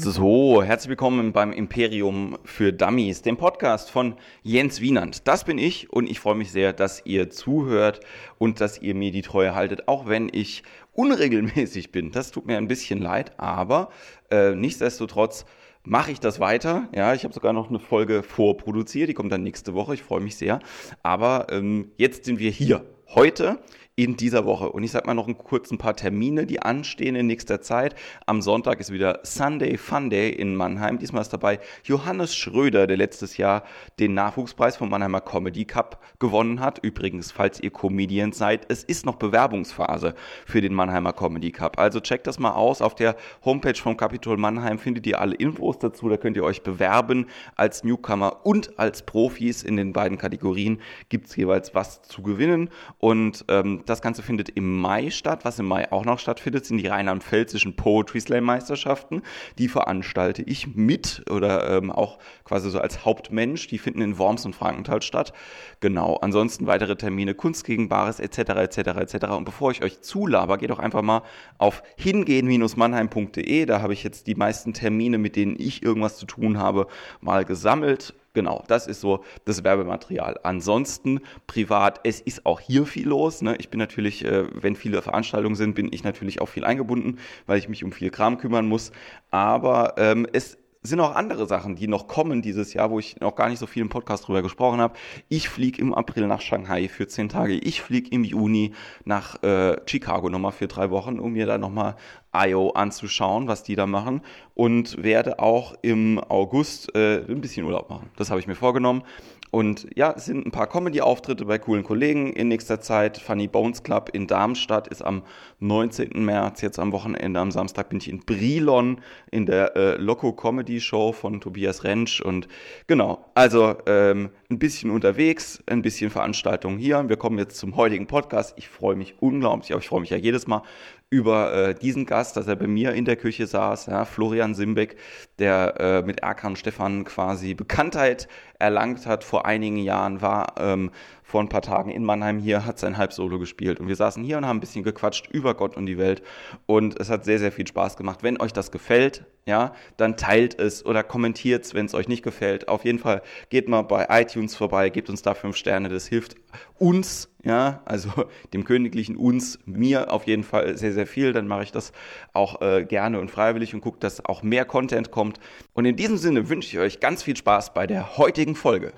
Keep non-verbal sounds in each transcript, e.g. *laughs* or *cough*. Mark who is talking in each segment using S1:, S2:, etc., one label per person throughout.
S1: So, herzlich willkommen beim Imperium für Dummies, dem Podcast von Jens Wienand. Das bin ich und ich freue mich sehr, dass ihr zuhört und dass ihr mir die Treue haltet, auch wenn ich unregelmäßig bin. Das tut mir ein bisschen leid, aber äh, nichtsdestotrotz mache ich das weiter. Ja, ich habe sogar noch eine Folge vorproduziert, die kommt dann nächste Woche. Ich freue mich sehr. Aber ähm, jetzt sind wir hier. Heute in dieser Woche. Und ich sage mal noch einen kurzen paar Termine, die anstehen in nächster Zeit. Am Sonntag ist wieder Sunday Fun Day in Mannheim. Diesmal ist dabei Johannes Schröder, der letztes Jahr den Nachwuchspreis vom Mannheimer Comedy Cup gewonnen hat. Übrigens, falls ihr Comedians seid, es ist noch Bewerbungsphase für den Mannheimer Comedy Cup. Also checkt das mal aus. Auf der Homepage vom Capitol Mannheim findet ihr alle Infos dazu. Da könnt ihr euch bewerben als Newcomer und als Profis. In den beiden Kategorien gibt es jeweils was zu gewinnen. Und ähm, das Ganze findet im Mai statt. Was im Mai auch noch stattfindet, sind die rheinland-pfälzischen Poetry Slam Meisterschaften. Die veranstalte ich mit oder ähm, auch quasi so als Hauptmensch. Die finden in Worms und Frankenthal statt. Genau. Ansonsten weitere Termine, Kunst gegen Bares etc. etc. etc. Und bevor ich euch zulaber, geht doch einfach mal auf hingehen-mannheim.de. Da habe ich jetzt die meisten Termine, mit denen ich irgendwas zu tun habe, mal gesammelt Genau, das ist so das Werbematerial. Ansonsten privat, es ist auch hier viel los. Ne? Ich bin natürlich, äh, wenn viele Veranstaltungen sind, bin ich natürlich auch viel eingebunden, weil ich mich um viel Kram kümmern muss. Aber ähm, es sind auch andere Sachen, die noch kommen dieses Jahr, wo ich noch gar nicht so viel im Podcast drüber gesprochen habe. Ich fliege im April nach Shanghai für zehn Tage. Ich fliege im Juni nach äh, Chicago nochmal für drei Wochen, um mir da nochmal IO anzuschauen, was die da machen. Und werde auch im August äh, ein bisschen Urlaub machen. Das habe ich mir vorgenommen. Und ja, es sind ein paar Comedy-Auftritte bei coolen Kollegen in nächster Zeit. Funny Bones Club in Darmstadt ist am 19. März, jetzt am Wochenende, am Samstag bin ich in Brilon in der äh, Loco Comedy Show von Tobias Rentsch. Und genau, also ähm, ein bisschen unterwegs, ein bisschen Veranstaltung hier. Wir kommen jetzt zum heutigen Podcast. Ich freue mich unglaublich, aber ich freue mich ja jedes Mal über äh, diesen Gast, dass er bei mir in der Küche saß, ja, Florian Simbeck, der äh, mit Erkan Stefan quasi Bekanntheit erlangt hat vor einigen Jahren, war ähm, vor ein paar Tagen in Mannheim hier, hat sein Halbsolo gespielt. Und wir saßen hier und haben ein bisschen gequatscht über Gott und die Welt. Und es hat sehr, sehr viel Spaß gemacht. Wenn euch das gefällt, ja, dann teilt es oder kommentiert es, wenn es euch nicht gefällt. Auf jeden Fall geht mal bei iTunes vorbei, gebt uns da fünf Sterne. Das hilft uns, ja, also *laughs* dem königlichen uns, mir auf jeden Fall sehr, sehr viel. Dann mache ich das auch äh, gerne und freiwillig und gucke, dass auch mehr Content kommt. Und in diesem Sinne wünsche ich euch ganz viel Spaß bei der heutigen Folge.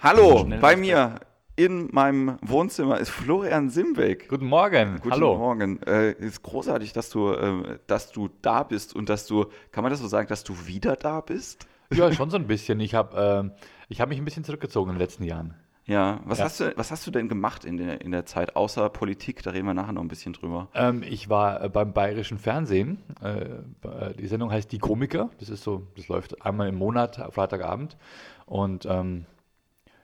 S1: Hallo, bei mir in meinem Wohnzimmer ist Florian Simbeck.
S2: Guten Morgen.
S1: Guten
S2: Hallo.
S1: Morgen. Äh, ist großartig, dass du, äh, dass du da bist und dass du, kann man das so sagen, dass du wieder da bist?
S2: Ja, schon so ein bisschen. Ich habe äh, hab mich ein bisschen zurückgezogen in den letzten Jahren.
S1: Ja, was,
S2: Ja.
S1: Hast, du, was hast du denn gemacht in der, in der Zeit, außer Politik? Da reden wir nachher noch ein bisschen drüber.
S2: Ähm, ich war äh, beim bayerischen Fernsehen. Äh, äh, die Sendung heißt Die Komiker. Das ist so, das läuft einmal im Monat, äh, Freitagabend. Und ähm,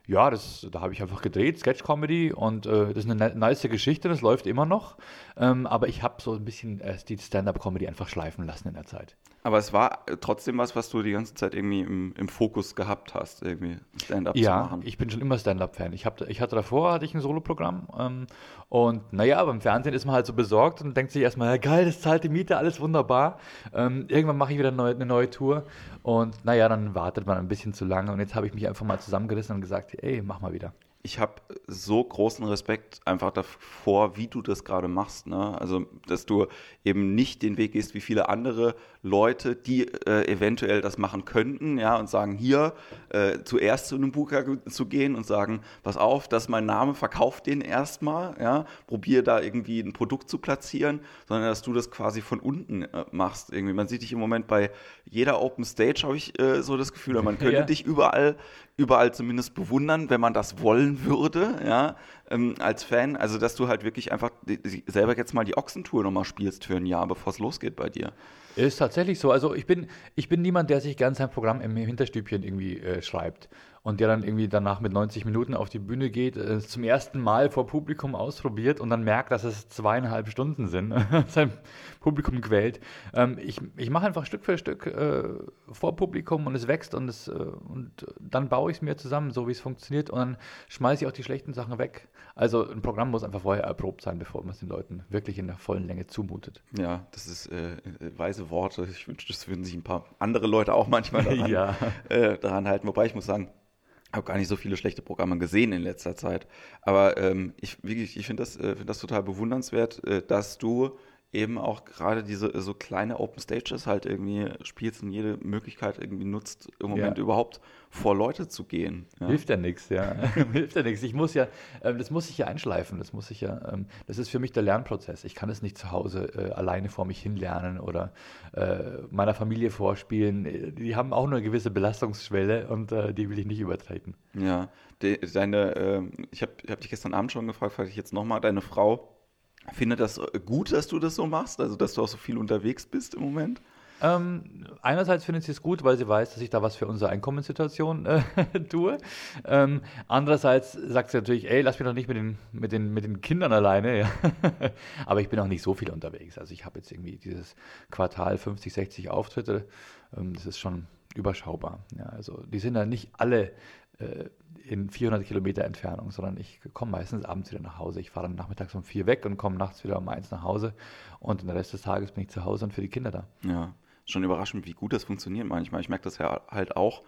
S2: ja, das, da habe ich einfach gedreht, Sketch-Comedy und äh, das ist eine ne- nice Geschichte, das läuft immer noch. Ähm, aber ich habe so ein bisschen äh, die Stand-Up-Comedy einfach schleifen lassen in der Zeit.
S1: Aber es war äh, trotzdem was, was du die ganze Zeit irgendwie im, im Fokus gehabt hast, irgendwie Stand-up zu
S2: Ja,
S1: machen.
S2: ich bin schon immer Stand-Up-Fan. Ich, hab, ich hatte davor hatte ich ein Soloprogramm ähm, und naja, beim Fernsehen ist man halt so besorgt und denkt sich erstmal, ja, geil, das zahlt die Miete, alles wunderbar. Ähm, irgendwann mache ich wieder eine neue, eine neue Tour und naja, dann wartet man ein bisschen zu lange und jetzt habe ich mich einfach mal zusammengerissen und gesagt, ey, mach mal wieder.
S1: Ich habe so großen Respekt einfach davor, wie du das gerade machst. Ne? Also, dass du eben nicht den Weg gehst wie viele andere Leute, die äh, eventuell das machen könnten, ja, und sagen, hier äh, zuerst zu einem Booker zu gehen und sagen, pass auf, das ist mein Name, verkauf den erstmal, ja, probier da irgendwie ein Produkt zu platzieren, sondern dass du das quasi von unten äh, machst. Irgendwie. Man sieht dich im Moment bei jeder Open Stage, habe ich äh, so das Gefühl, man *laughs* könnte
S2: Ja.
S1: dich überall, überall zumindest bewundern, wenn man das wollen würde, ja, ähm, als Fan. Also, dass du halt wirklich einfach selber jetzt mal die Ochsentour nochmal spielst für ein Jahr, bevor es losgeht bei dir.
S2: Ist tatsächlich so. Also ich bin, ich bin niemand, der sich gern sein Programm im Hinterstübchen irgendwie äh, schreibt. Und der dann irgendwie danach mit 90 Minuten auf die Bühne geht, äh, zum ersten Mal vor Publikum ausprobiert und dann merkt, dass es zweieinhalb Stunden sind, *laughs* sein Publikum quält. Ähm, ich ich mache einfach Stück für Stück äh, vor Publikum und es wächst und, es, äh, und dann baue ich es mir zusammen, so wie es funktioniert und dann schmeiße ich auch die schlechten Sachen weg. Also ein Programm muss einfach vorher erprobt sein, bevor man es den Leuten wirklich in der vollen Länge zumutet.
S1: Ja, das ist äh, weise Worte. Ich wünschte, das würden sich ein paar andere Leute auch manchmal *laughs* daran, ja. äh, daran halten. Wobei ich muss sagen, habe gar nicht so viele schlechte Programme gesehen in letzter Zeit. Aber ähm, ich, ich finde das, äh, find das total bewundernswert, äh, dass du eben auch gerade diese so kleine Open Stages halt irgendwie spielst und jede Möglichkeit irgendwie nutzt, im Moment ja. überhaupt vor Leute zu gehen.
S2: Ja. Hilft ja nichts, ja. *laughs* Hilft ja nichts. Ich muss ja, äh, das muss ich ja einschleifen. Das muss ich ja, ähm, das ist für mich der Lernprozess. Ich kann es nicht zu Hause äh, alleine vor mich hin lernen oder äh, meiner Familie vorspielen. Die haben auch nur eine gewisse Belastungsschwelle und äh, die will ich nicht übertreten.
S1: Ja, de, deine, ähm, ich habe hab dich gestern Abend schon gefragt, frage ich jetzt nochmal, deine Frau Finde das gut, dass du das so machst, also dass du auch so viel unterwegs bist im Moment?
S2: Ähm, einerseits findet sie es gut, weil sie weiß, dass ich da was für unsere Einkommenssituation äh, *laughs* tue. Ähm, andererseits sagt sie natürlich, ey, lass mich doch nicht mit den, mit den, mit den Kindern alleine. Ja. *laughs* Aber ich bin auch nicht so viel unterwegs. Also ich habe jetzt irgendwie dieses Quartal 50, 60 Auftritte. Ähm, das ist schon überschaubar. Ja, also die sind ja nicht alle äh, in 400 Kilometer Entfernung, sondern ich komme meistens abends wieder nach Hause. Ich fahre dann nachmittags um vier weg und komme nachts wieder um eins nach Hause und den Rest des Tages bin ich zu Hause und für die Kinder da.
S1: Ja, schon überraschend, wie gut das funktioniert manchmal. Ich merke das ja halt auch,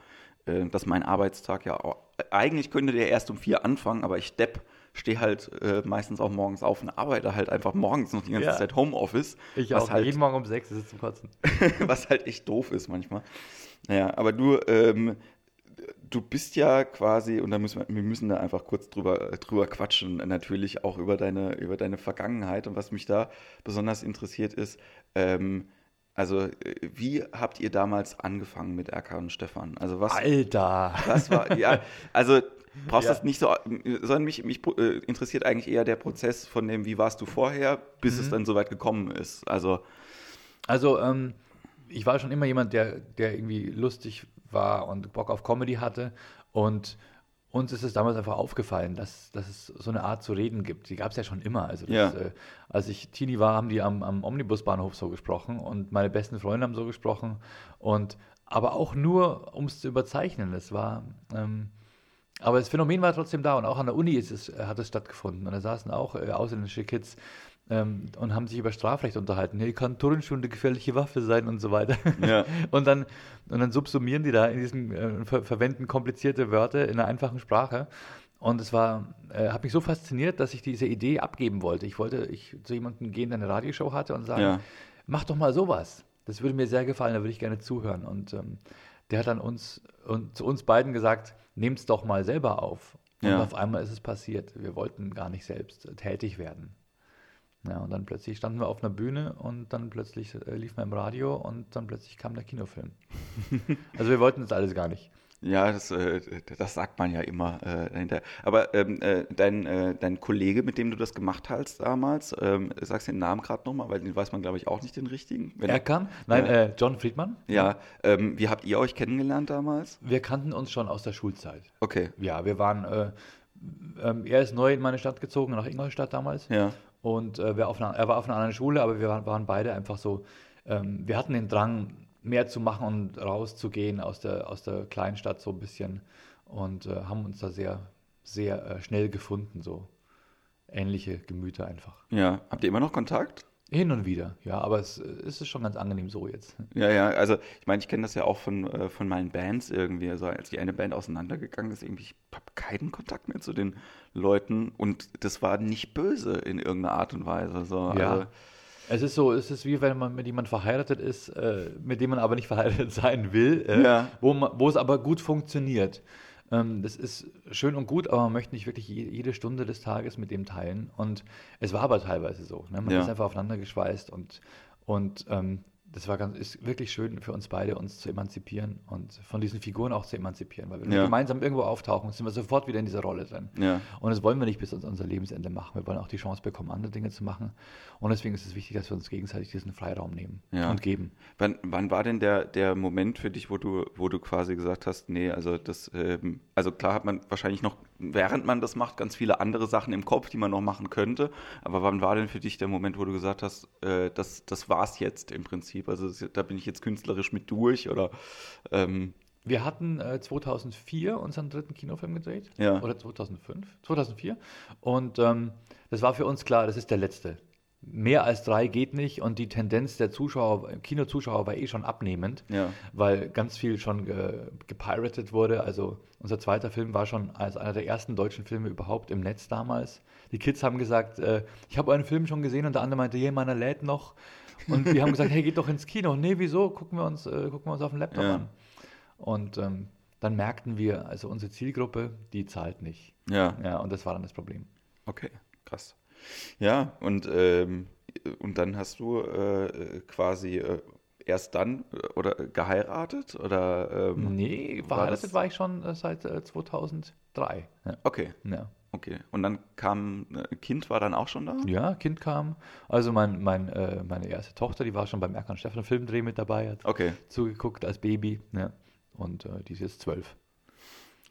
S1: äh, dass mein Arbeitstag ja auch, eigentlich könnte der erst um vier anfangen, aber ich depp stehe halt äh, meistens auch morgens auf und arbeite halt einfach morgens noch die ganze ja. Zeit Homeoffice.
S2: Ich auch, halt, jeden Morgen um sechs ist es zum Kotzen. *laughs*
S1: was halt echt doof ist manchmal. Naja, aber du ähm, du bist ja quasi, und da müssen wir, wir müssen da einfach kurz drüber, drüber quatschen, natürlich auch über deine, über deine Vergangenheit. Und was mich da besonders interessiert ist, ähm, also wie habt ihr damals angefangen mit Erkan und Stefan? Also was?
S2: Alter!
S1: Was war, ja, also brauchst ja. das nicht so, sondern mich, mich äh, interessiert eigentlich eher der Prozess von dem, wie warst du vorher, bis mhm. es dann so weit gekommen ist. Also,
S2: also ähm, ich war schon immer jemand, der, der irgendwie lustig war und Bock auf Comedy hatte. Und uns ist es damals einfach aufgefallen, dass, dass es so eine Art zu reden gibt. Die gab es ja schon immer. Also das, ja. äh, als ich Teenie war, haben die am, am Omnibusbahnhof so gesprochen und meine besten Freunde haben so gesprochen. Und aber auch nur, um es zu überzeichnen. Es war, ähm, aber das Phänomen war trotzdem da und auch an der Uni ist es, hat es stattgefunden. Und da saßen auch äh, ausländische Kids ähm, und haben sich über Strafrecht unterhalten. Hey, kann Turnschuh eine gefährliche Waffe sein und so weiter. Ja. *laughs* und, dann, und dann subsumieren die da in diesem, äh, ver verwenden komplizierte Wörter in einer einfachen Sprache. Und es war, äh, hat mich so fasziniert, dass ich diese Idee abgeben wollte. Ich wollte ich zu jemandem gehen, der eine Radioshow hatte und sagen, ja. mach doch mal sowas. Das würde mir sehr gefallen, da würde ich gerne zuhören. Und ähm, der hat dann uns und zu uns beiden gesagt, nehmt es doch mal selber auf. Und ja. auf einmal ist es passiert. Wir wollten gar nicht selbst tätig werden. Ja, und dann plötzlich standen wir auf einer Bühne und dann plötzlich äh, lief man im Radio und dann plötzlich kam der Kinofilm. *laughs* also wir wollten das alles gar nicht.
S1: Ja, das, äh, das sagt man ja immer äh, dahinter. Aber ähm, äh, dein, äh, dein Kollege, mit dem du das gemacht hast damals, ähm, sagst du den Namen gerade nochmal, weil den weiß man, glaube ich, auch nicht den richtigen.
S2: Wenn er kann? Nein, äh, John Friedmann.
S1: Ja, ähm, wie habt ihr euch kennengelernt damals?
S2: Wir kannten uns schon aus der Schulzeit.
S1: Okay.
S2: Ja, wir waren, äh, ähm, er ist neu in meine Stadt gezogen, nach Ingolstadt damals.
S1: Ja.
S2: Und äh, einer, er war auf einer anderen Schule, aber wir waren, waren beide einfach so, ähm, wir hatten den Drang, mehr zu machen und rauszugehen aus der, aus der Kleinstadt so ein bisschen und äh, haben uns da sehr, sehr äh, schnell gefunden, so ähnliche Gemüter einfach.
S1: Ja, habt ihr immer noch Kontakt?
S2: Hin und wieder, ja, aber es, es ist schon ganz angenehm so jetzt.
S1: Ja, ja, also ich meine, ich kenne das ja auch von, äh, von meinen Bands irgendwie. Also als die eine Band auseinandergegangen ist, irgendwie, ich habe keinen Kontakt mehr zu den Leuten und das war nicht böse in irgendeiner Art und Weise. So.
S2: Ja.
S1: Also,
S2: es ist so, es ist wie wenn man mit jemandem verheiratet ist, äh, mit dem man aber nicht verheiratet *laughs* sein will, äh, ja. wo, man, wo es aber gut funktioniert. Ähm, das ist schön und gut, aber man möchte nicht wirklich jede Stunde des Tages mit dem teilen. Und es war aber teilweise so. Ne? Man ja. ist einfach aufeinander geschweißt und, und ähm, das war ganz, ist wirklich schön für uns beide, uns zu emanzipieren und von diesen Figuren auch zu emanzipieren, weil wenn
S1: Ja.
S2: wir gemeinsam irgendwo auftauchen, sind wir sofort wieder in dieser Rolle drin.
S1: Ja.
S2: Und das wollen wir nicht bis uns unser Lebensende machen. Wir wollen auch die Chance bekommen, andere Dinge zu machen. Und deswegen ist es wichtig, dass wir uns gegenseitig diesen Freiraum nehmen
S1: Ja.
S2: und geben.
S1: Wann, wann war denn der, der Moment für dich, wo du, wo du quasi gesagt hast, nee, also das, ähm, also klar hat man wahrscheinlich noch, während man das macht, ganz viele andere Sachen im Kopf, die man noch machen könnte. Aber wann war denn für dich der Moment, wo du gesagt hast, äh, das, das war's jetzt im Prinzip? Also das, da bin ich jetzt künstlerisch mit durch oder ähm,
S2: Wir hatten äh, 2004 unseren dritten Kinofilm gedreht.
S1: Ja.
S2: Oder 2005? 2004. Und ähm, das war für uns klar, das ist der letzte. Mehr als drei geht nicht und die Tendenz der Zuschauer, Kinozuschauer war eh schon abnehmend,
S1: Ja.
S2: weil ganz viel schon ge, gepiratet wurde. Also unser zweiter Film war schon als einer der ersten deutschen Filme überhaupt im Netz damals. Die Kids haben gesagt, äh, ich habe euren Film schon gesehen und der andere meinte, hier, meiner lädt noch. Und wir haben gesagt, hey, geht doch ins Kino. Nee, wieso? Gucken wir uns, äh, gucken wir uns auf dem Laptop
S1: Ja.
S2: an. Und ähm, dann merkten wir, also unsere Zielgruppe, die zahlt nicht.
S1: ja.
S2: Ja, und das war dann das Problem.
S1: Okay, krass. Ja, und, ähm, und dann hast du äh, quasi äh, erst dann äh, oder geheiratet oder ähm,
S2: Nee,
S1: war
S2: verheiratet
S1: das-
S2: war ich schon äh, seit äh, 2003. Ja.
S1: Okay,
S2: Ja.
S1: okay. Und dann kam, äh, Kind war dann auch schon da?
S2: ja, Kind kam. Also mein, mein, äh, meine erste Tochter, die war schon beim Erkan Stefan Filmdreh mit dabei, hat
S1: Okay,
S2: zugeguckt als Baby. Ja. Und äh, die ist jetzt zwölf.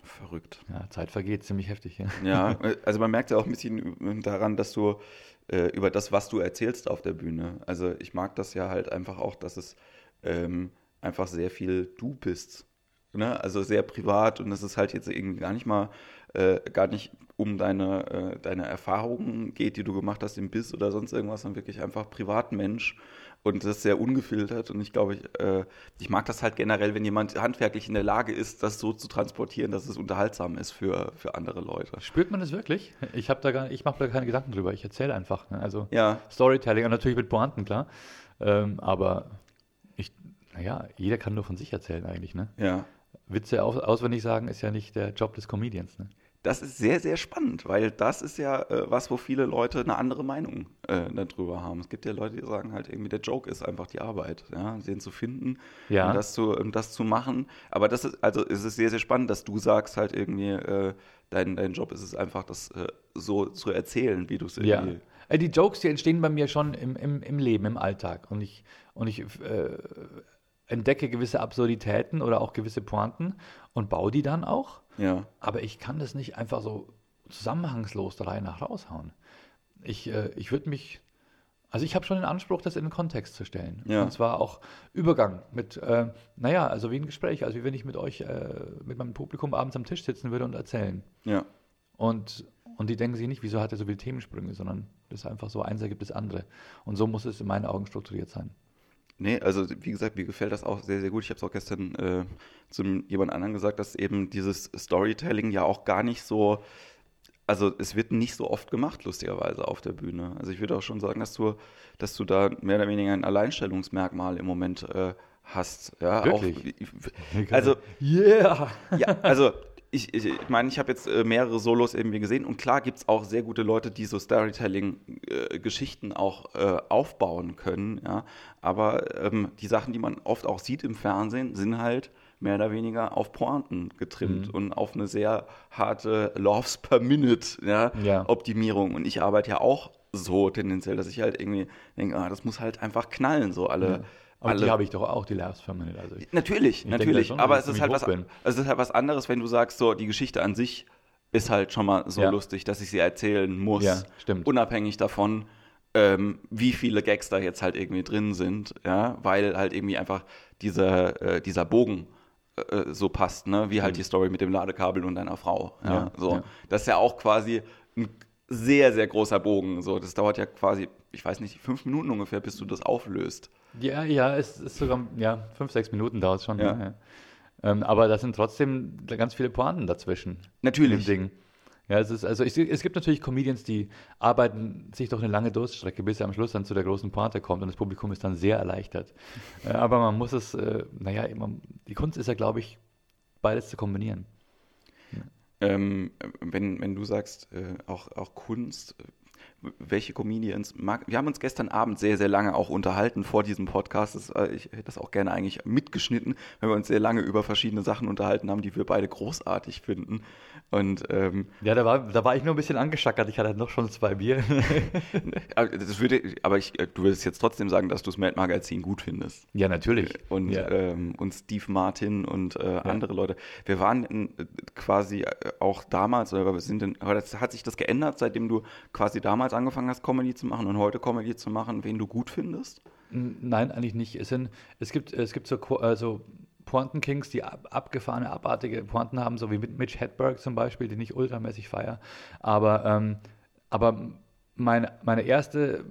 S1: Verrückt.
S2: Ja, Zeit vergeht, ziemlich heftig. Ja.
S1: Ja, *laughs* also man merkt ja auch ein bisschen daran, dass du äh, über das, was du erzählst auf der Bühne, also ich mag das ja halt einfach auch, dass es ähm, einfach sehr viel du bist. Ne? Also sehr privat und es ist halt jetzt irgendwie gar nicht mal, äh, gar nicht um deine, äh, deine Erfahrungen geht, die du gemacht hast im Biss oder sonst irgendwas, sondern wirklich einfach Privatmensch und das ist sehr ungefiltert und ich glaube, ich, äh, ich mag das halt generell, wenn jemand handwerklich in der Lage ist, das so zu transportieren, dass es unterhaltsam ist für, für andere Leute.
S2: Spürt man das wirklich? Ich habe da gar, ich mache da keine Gedanken drüber. Ich erzähle einfach. Ne? Also
S1: Ja,
S2: Storytelling und natürlich mit Pointen, klar. Ähm, aber ich, naja, jeder kann nur von sich erzählen eigentlich. Ne?
S1: ja.
S2: Witze aus, auswendig sagen ist ja nicht der Job des Comedians. Ne?
S1: Das ist sehr, sehr spannend, weil das ist ja äh, was, wo viele Leute eine andere Meinung äh, darüber haben. Es gibt ja Leute, die sagen halt irgendwie, der Joke ist einfach die Arbeit, ja, den zu finden
S2: Ja.
S1: und das zu, und das zu machen. Aber das ist, also es ist sehr, sehr spannend, dass du sagst halt irgendwie, äh, dein, dein Job ist es einfach, das äh, so zu erzählen, wie du es
S2: Ja.
S1: irgendwie.
S2: Äh, Die Jokes, die entstehen bei mir schon im, im, im Leben, im Alltag. Und ich, und ich äh, entdecke gewisse Absurditäten oder auch gewisse Pointen und baue die dann auch.
S1: Ja,
S2: Aber ich kann das nicht einfach so zusammenhangslos der Reihe nach raushauen. Ich, äh, ich würde mich, also ich habe schon den Anspruch, das in den Kontext zu stellen.
S1: Ja.
S2: Und zwar auch Übergang mit, äh, naja, also wie ein Gespräch, also wie wenn ich mit euch, äh, mit meinem Publikum abends am Tisch sitzen würde und erzählen.
S1: ja.
S2: Und, und die denken sich nicht, wieso hat er so viele Themensprünge, sondern das ist einfach so, eins ergibt das andere. Und so muss es in meinen Augen strukturiert sein.
S1: Nee, also wie gesagt, mir gefällt das auch sehr, sehr gut. Ich habe es auch gestern äh, zu jemand anderem gesagt, dass eben dieses Storytelling ja auch gar nicht so, also es wird nicht so oft gemacht, lustigerweise, auf der Bühne. Also ich würde auch schon sagen, dass du, dass du da mehr oder weniger ein Alleinstellungsmerkmal im Moment äh, hast. Ja,
S2: Wirklich?
S1: Auch, *laughs* also
S2: Yeah!
S1: ja, also ich, ich, ich meine, ich habe jetzt äh, mehrere Solos irgendwie gesehen und klar gibt es auch sehr gute Leute, die so Storytelling-Geschichten auch äh, aufbauen können, ja. Aber ähm, die Sachen, die man oft auch sieht im Fernsehen, sind halt mehr oder weniger auf Pointen getrimmt
S2: Mhm.
S1: und auf eine sehr harte Loves per Minute ja,
S2: Ja.
S1: Optimierung. Und ich arbeite ja auch so tendenziell, dass ich halt irgendwie denke, ah, das muss halt einfach knallen, so alle.
S2: Aber
S1: alle
S2: die habe ich doch auch, die Permanent. Also ich,
S1: Natürlich,
S2: Ich
S1: natürlich.
S2: schon,
S1: aber es ist, halt was,
S2: bin.
S1: es ist halt was anderes, wenn du sagst, so die Geschichte an sich ist halt schon mal so
S2: Ja.
S1: lustig, dass ich sie erzählen muss.
S2: Ja, stimmt.
S1: Unabhängig davon, ähm, wie viele Gags da jetzt halt irgendwie drin sind, ja, weil halt irgendwie einfach dieser, äh, dieser Bogen äh, so passt, ne? Wie halt die Story mit dem Ladekabel und deiner Frau. Ja,
S2: Mhm. Ja,
S1: so.
S2: ja.
S1: Das ist ja auch quasi ein sehr, sehr großer Bogen. So, das dauert ja quasi, ich weiß nicht, fünf Minuten ungefähr, bis du das auflöst.
S2: Ja, ja, es ist sogar, ja, fünf, sechs Minuten dauert es schon.
S1: Ja.
S2: Ja. Ähm, aber da sind trotzdem ganz viele Pointen dazwischen.
S1: Natürlich.
S2: Ja, es ist, also ich, es gibt natürlich Comedians, die arbeiten sich durch eine lange Durststrecke, bis er am Schluss dann zu der großen Pointe kommt und das Publikum ist dann sehr erleichtert. Äh, aber man muss es, äh, naja, man, die Kunst ist ja, glaube ich, beides zu kombinieren.
S1: Ähm, wenn, wenn du sagst, äh, auch, auch Kunst, welche Comedians mag. Wir haben uns gestern Abend sehr, sehr lange auch unterhalten vor diesem Podcast. Das, äh, ich hätte das auch gerne eigentlich mitgeschnitten, wenn wir uns sehr lange über verschiedene Sachen unterhalten haben, die wir beide großartig finden. Und, ähm,
S2: ja, da war, da war ich nur ein bisschen angeschackert. Ich hatte noch schon zwei Bier. *laughs* *laughs*
S1: das würde, aber ich, äh, du würdest jetzt trotzdem sagen, dass du das Mad Magazin gut findest.
S2: Ja, natürlich.
S1: Und,
S2: ja.
S1: ähm, und Steve Martin und äh, ja. andere Leute. Wir waren in, quasi auch damals, oder wir sind in, aber das, hat sich das geändert, seitdem du quasi damals angefangen hast, Comedy zu machen und heute Comedy zu machen, wen du gut findest?
S2: Nein, eigentlich nicht. Es, sind, es, gibt, es gibt so also Pointen-Kings, die ab, abgefahrene, abartige Pointen haben, so wie mit Mitch Hedberg zum Beispiel, den ich ultramäßig feiere. Aber, ähm, aber meine, meine erste,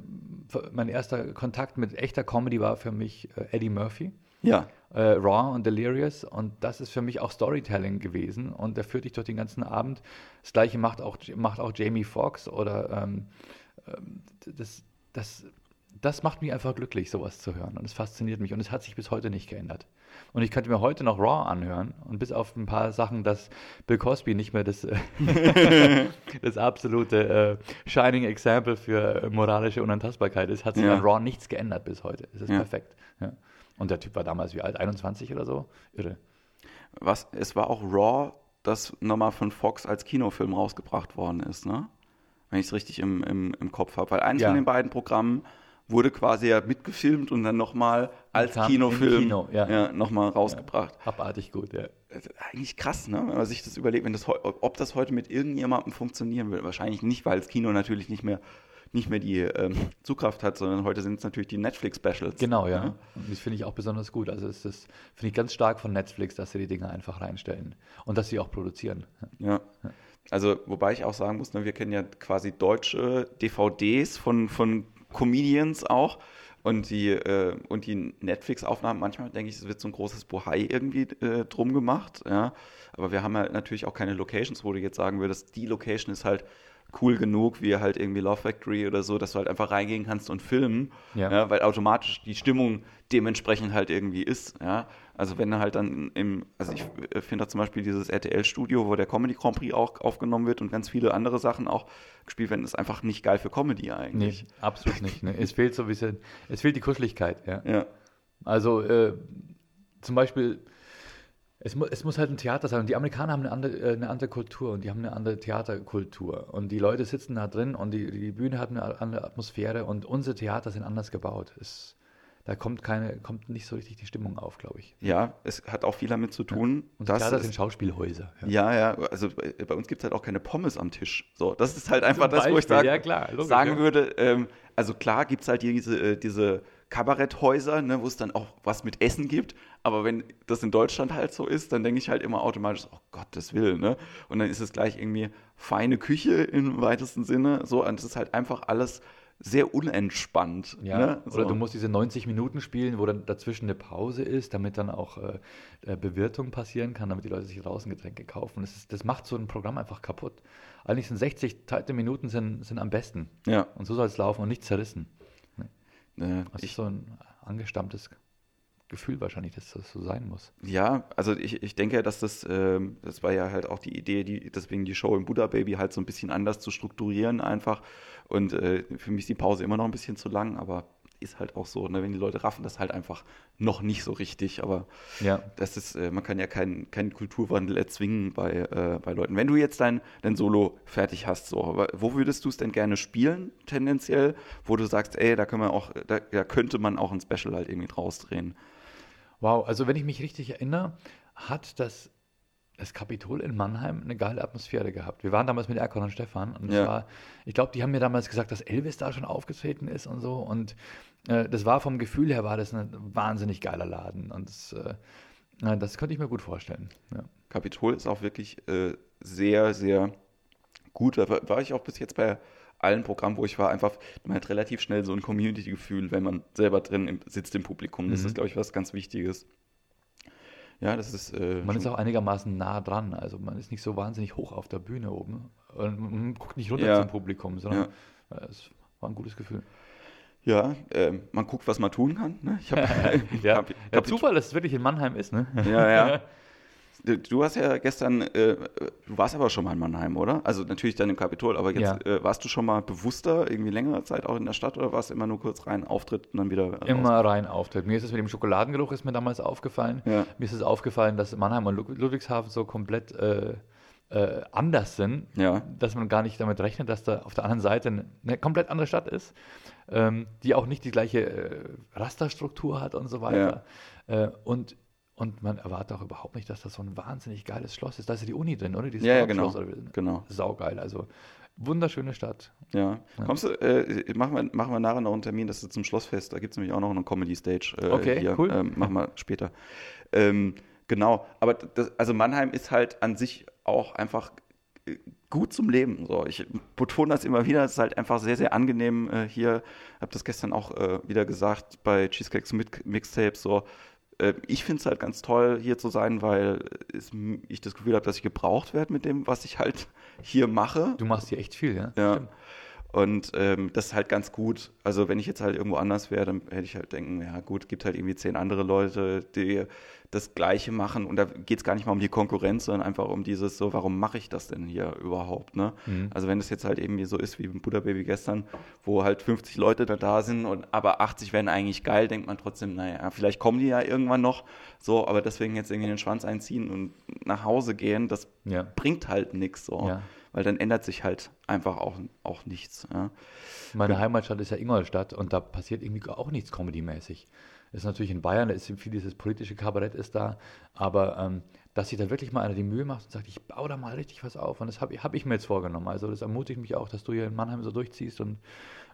S2: mein erster Kontakt mit echter Comedy war für mich äh, Eddie Murphy.
S1: Ja.
S2: Äh, Raw und Delirious. Und das ist für mich auch Storytelling gewesen. Und der führt dich durch den ganzen Abend. Das gleiche macht auch, macht auch Jamie Foxx oder ähm, ähm das, das, das macht mich einfach glücklich, sowas zu hören. Und es fasziniert mich. Und es hat sich bis heute nicht geändert. Und ich könnte mir heute noch Raw anhören und bis auf ein paar Sachen, dass Bill Cosby nicht mehr das, *laughs* das absolute äh, Shining Example für moralische Unantastbarkeit ist, hat sich ja. an Raw nichts geändert bis heute. Es ist ja. perfekt. Ja. Und der Typ war damals wie alt? 21 oder so? Irre.
S1: Was, es war auch Raw, das nochmal von Fox als Kinofilm rausgebracht worden ist, ne? Wenn ich es richtig im, im, im Kopf habe. Weil eins von den beiden Programmen wurde quasi ja mitgefilmt und dann nochmal als Kinofilm Kino, ja. ja, nochmal rausgebracht.
S2: Ja, abartig gut, ja.
S1: Eigentlich krass, ne? wenn man sich das überlegt, wenn das, ob das heute mit irgendjemandem funktionieren will. Wahrscheinlich nicht, weil das Kino natürlich nicht mehr, nicht mehr die ähm, Zugkraft hat, sondern heute sind es natürlich die Netflix-Specials.
S2: Genau, ja. ja. Und das finde ich auch besonders gut. Also das, das finde ich ganz stark von Netflix, dass sie die Dinge einfach reinstellen und dass sie auch produzieren.
S1: ja. Also, wobei ich auch sagen muss, ne, wir kennen ja quasi deutsche DVDs von, von Comedians auch. Und die, äh, und die Netflix-Aufnahmen, manchmal denke ich, es wird so ein großes Bohai irgendwie äh, drum gemacht. Ja. Aber wir haben halt natürlich auch keine Locations, wo du jetzt sagen würdest, die Location ist halt cool genug, wie halt irgendwie Love Factory oder so, dass du halt einfach reingehen kannst und filmen, ja. ja weil automatisch die Stimmung dementsprechend halt irgendwie ist. Ja. Also wenn er halt dann im, also ich finde da zum Beispiel dieses RTL-Studio, wo der Comedy Grand Prix auch aufgenommen wird und ganz viele andere Sachen auch gespielt werden, ist einfach nicht geil für Comedy eigentlich.
S2: Nee, absolut nicht. Ne? Es fehlt so ein bisschen, es fehlt die Kuscheligkeit, ja.
S1: ja.
S2: Also äh, zum Beispiel, es, mu es muss halt ein Theater sein. Und die Amerikaner haben eine andere, äh, eine andere Kultur und die haben eine andere Theaterkultur. Und die Leute sitzen da drin und die, die Bühne hat eine andere Atmosphäre und unsere Theater sind anders gebaut. Es, da kommt keine, kommt nicht so richtig die Stimmung auf, glaube ich.
S1: Ja, es hat auch viel damit zu tun.
S2: Ja. Und das sind Schauspielhäuser.
S1: Ja, ja, ja also bei, bei uns gibt es halt auch keine Pommes am Tisch. So, das ist halt einfach Zum das, Beispiel, wo ich sag,
S2: ja, klar, logisch,
S1: sagen würde, ähm, also klar gibt es halt diese, äh, diese Kabaretthäuser, ne, wo es dann auch was mit Essen gibt. Aber wenn das in Deutschland halt so ist, dann denke ich halt immer automatisch, oh Gottes Willen, ne? Und dann ist es gleich irgendwie feine Küche im weitesten Sinne. So, und es ist halt einfach alles sehr unentspannt.
S2: Ja, ne? so. Oder du musst diese 90 Minuten spielen, wo dann dazwischen eine Pause ist, damit dann auch äh, äh, Bewirtung passieren kann, damit die Leute sich draußen Getränke kaufen. Das, ist, das macht so ein Programm einfach kaputt. Eigentlich sind 60 teilte Minuten sind, sind am besten.
S1: Ja.
S2: Und so soll es laufen und nicht zerrissen.
S1: Nee.
S2: das ist so ein angestammtes Gefühl wahrscheinlich, dass das so sein muss.
S1: Ja, also ich, ich denke, dass das, ähm, das war ja halt auch die Idee, die, deswegen die Show im Buddha Baby halt so ein bisschen anders zu strukturieren einfach. Und äh, für mich ist die Pause immer noch ein bisschen zu lang, aber ist halt auch so, ne? wenn die Leute raffen das halt einfach noch nicht so richtig, aber
S2: ja.
S1: das ist, äh, man kann ja keinen kein Kulturwandel erzwingen bei, äh, bei Leuten. Wenn du jetzt dein, dein Solo fertig hast, so, wo würdest du es denn gerne spielen, tendenziell, wo du sagst, ey, da können wir auch, da, da könnte man auch ein Special halt irgendwie draus drehen?
S2: Wow, also wenn ich mich richtig erinnere, hat das das Kapitol in Mannheim eine geile Atmosphäre gehabt. Wir waren damals mit Erkon und Stefan und ja. war, ich glaube, die haben mir damals gesagt, dass Elvis da schon aufgetreten ist und so und äh, das war vom Gefühl her war das ein wahnsinnig geiler Laden und das, äh, das könnte ich mir gut vorstellen. Ja.
S1: Kapitol ist auch wirklich äh, sehr, sehr gut. Da war ich auch bis jetzt bei allen Programmen, wo ich war, einfach, man hat relativ schnell so ein Community-Gefühl, wenn man selber drin sitzt im Publikum. Das mhm. ist, glaube ich, was ganz Wichtiges. Ja, das ist.
S2: Äh, man ist auch einigermaßen nah dran. Also man ist nicht so wahnsinnig hoch auf der Bühne oben. Und man guckt nicht runter ja. zum Publikum, sondern ja. es war ein gutes Gefühl.
S1: Ja, äh, man guckt, was man tun kann. Ne?
S2: Ich hab, *laughs* *laughs* ja. hab, hab, ja, Zufall, dass es wirklich in Mannheim ist. Ne?
S1: Ja, ja. *laughs* Du hast ja gestern, äh, du warst aber schon mal in Mannheim, oder? Also natürlich dann im Kapitol, aber jetzt
S2: Ja.
S1: äh, warst du schon mal bewusster, irgendwie längere Zeit auch in der Stadt oder warst du immer nur kurz rein, Auftritt und dann wieder raus?
S2: Immer rein Auftritt. Mir ist es mit dem Schokoladengeruch ist mir damals aufgefallen.
S1: Ja.
S2: Mir ist es aufgefallen, dass Mannheim und Lud- Ludwigshafen so komplett äh, äh, anders sind,
S1: Ja.
S2: dass man gar nicht damit rechnet, dass da auf der anderen Seite eine, komplett andere Stadt ist, ähm, die auch nicht die gleiche äh, Rasterstruktur hat und so weiter. Äh, und, und man erwartet auch überhaupt nicht, dass das so ein wahnsinnig geiles Schloss ist. Da ist ja die Uni drin, oder? Dieses
S1: Ja, ja, genau.
S2: oder?
S1: Genau.
S2: Saugeil. Also wunderschöne Stadt.
S1: Ja. Kommst du, äh, machen, wir, machen wir nachher noch einen Termin, das ist zum Schlossfest, da gibt es nämlich auch noch eine Comedy-Stage. Äh,
S2: Okay,
S1: hier.
S2: cool.
S1: Ähm, machen wir später. Ähm, genau, aber das, also Mannheim ist halt an sich auch einfach äh, gut zum Leben. So. Ich betone das immer wieder, es ist halt einfach sehr, sehr angenehm äh, hier. Habe das gestern auch äh, wieder gesagt bei Cheesecakes mit Mixtapes. So. Äh, ich finde es halt ganz toll, hier zu sein, weil ich das Gefühl habe, dass ich gebraucht werde mit dem, was ich halt *laughs* hier mache.
S2: Du machst hier echt viel, ja?
S1: Ja.
S2: Stimmt.
S1: Und ähm, das ist halt ganz gut. Also wenn ich jetzt halt irgendwo anders wäre, dann hätte ich halt denken, ja gut, gibt halt irgendwie zehn andere Leute, die das Gleiche machen. Und da geht es gar nicht mal um die Konkurrenz, sondern einfach um dieses so, warum mache ich das denn hier überhaupt? Ne?
S2: Mhm.
S1: Also wenn das jetzt halt irgendwie so ist wie im Buddha Baby gestern, wo halt 50 Leute da, da sind und aber 80 wären eigentlich geil, denkt man trotzdem, naja, vielleicht kommen die ja irgendwann noch. So, aber deswegen jetzt irgendwie den Schwanz einziehen und nach Hause gehen, das
S2: Ja.
S1: bringt halt nichts so.
S2: Ja.
S1: Weil dann ändert sich halt einfach auch, auch nichts. Ja.
S2: Meine Heimatstadt ist ja Ingolstadt und da passiert irgendwie auch nichts Comedy-mäßig. Ist natürlich in Bayern, da ist viel dieses politische Kabarett ist da, aber ähm, dass sich da wirklich mal einer die Mühe macht und sagt, ich baue da mal richtig was auf und das habe hab ich mir jetzt vorgenommen. Also das ermutigt mich auch, dass du hier in Mannheim so durchziehst und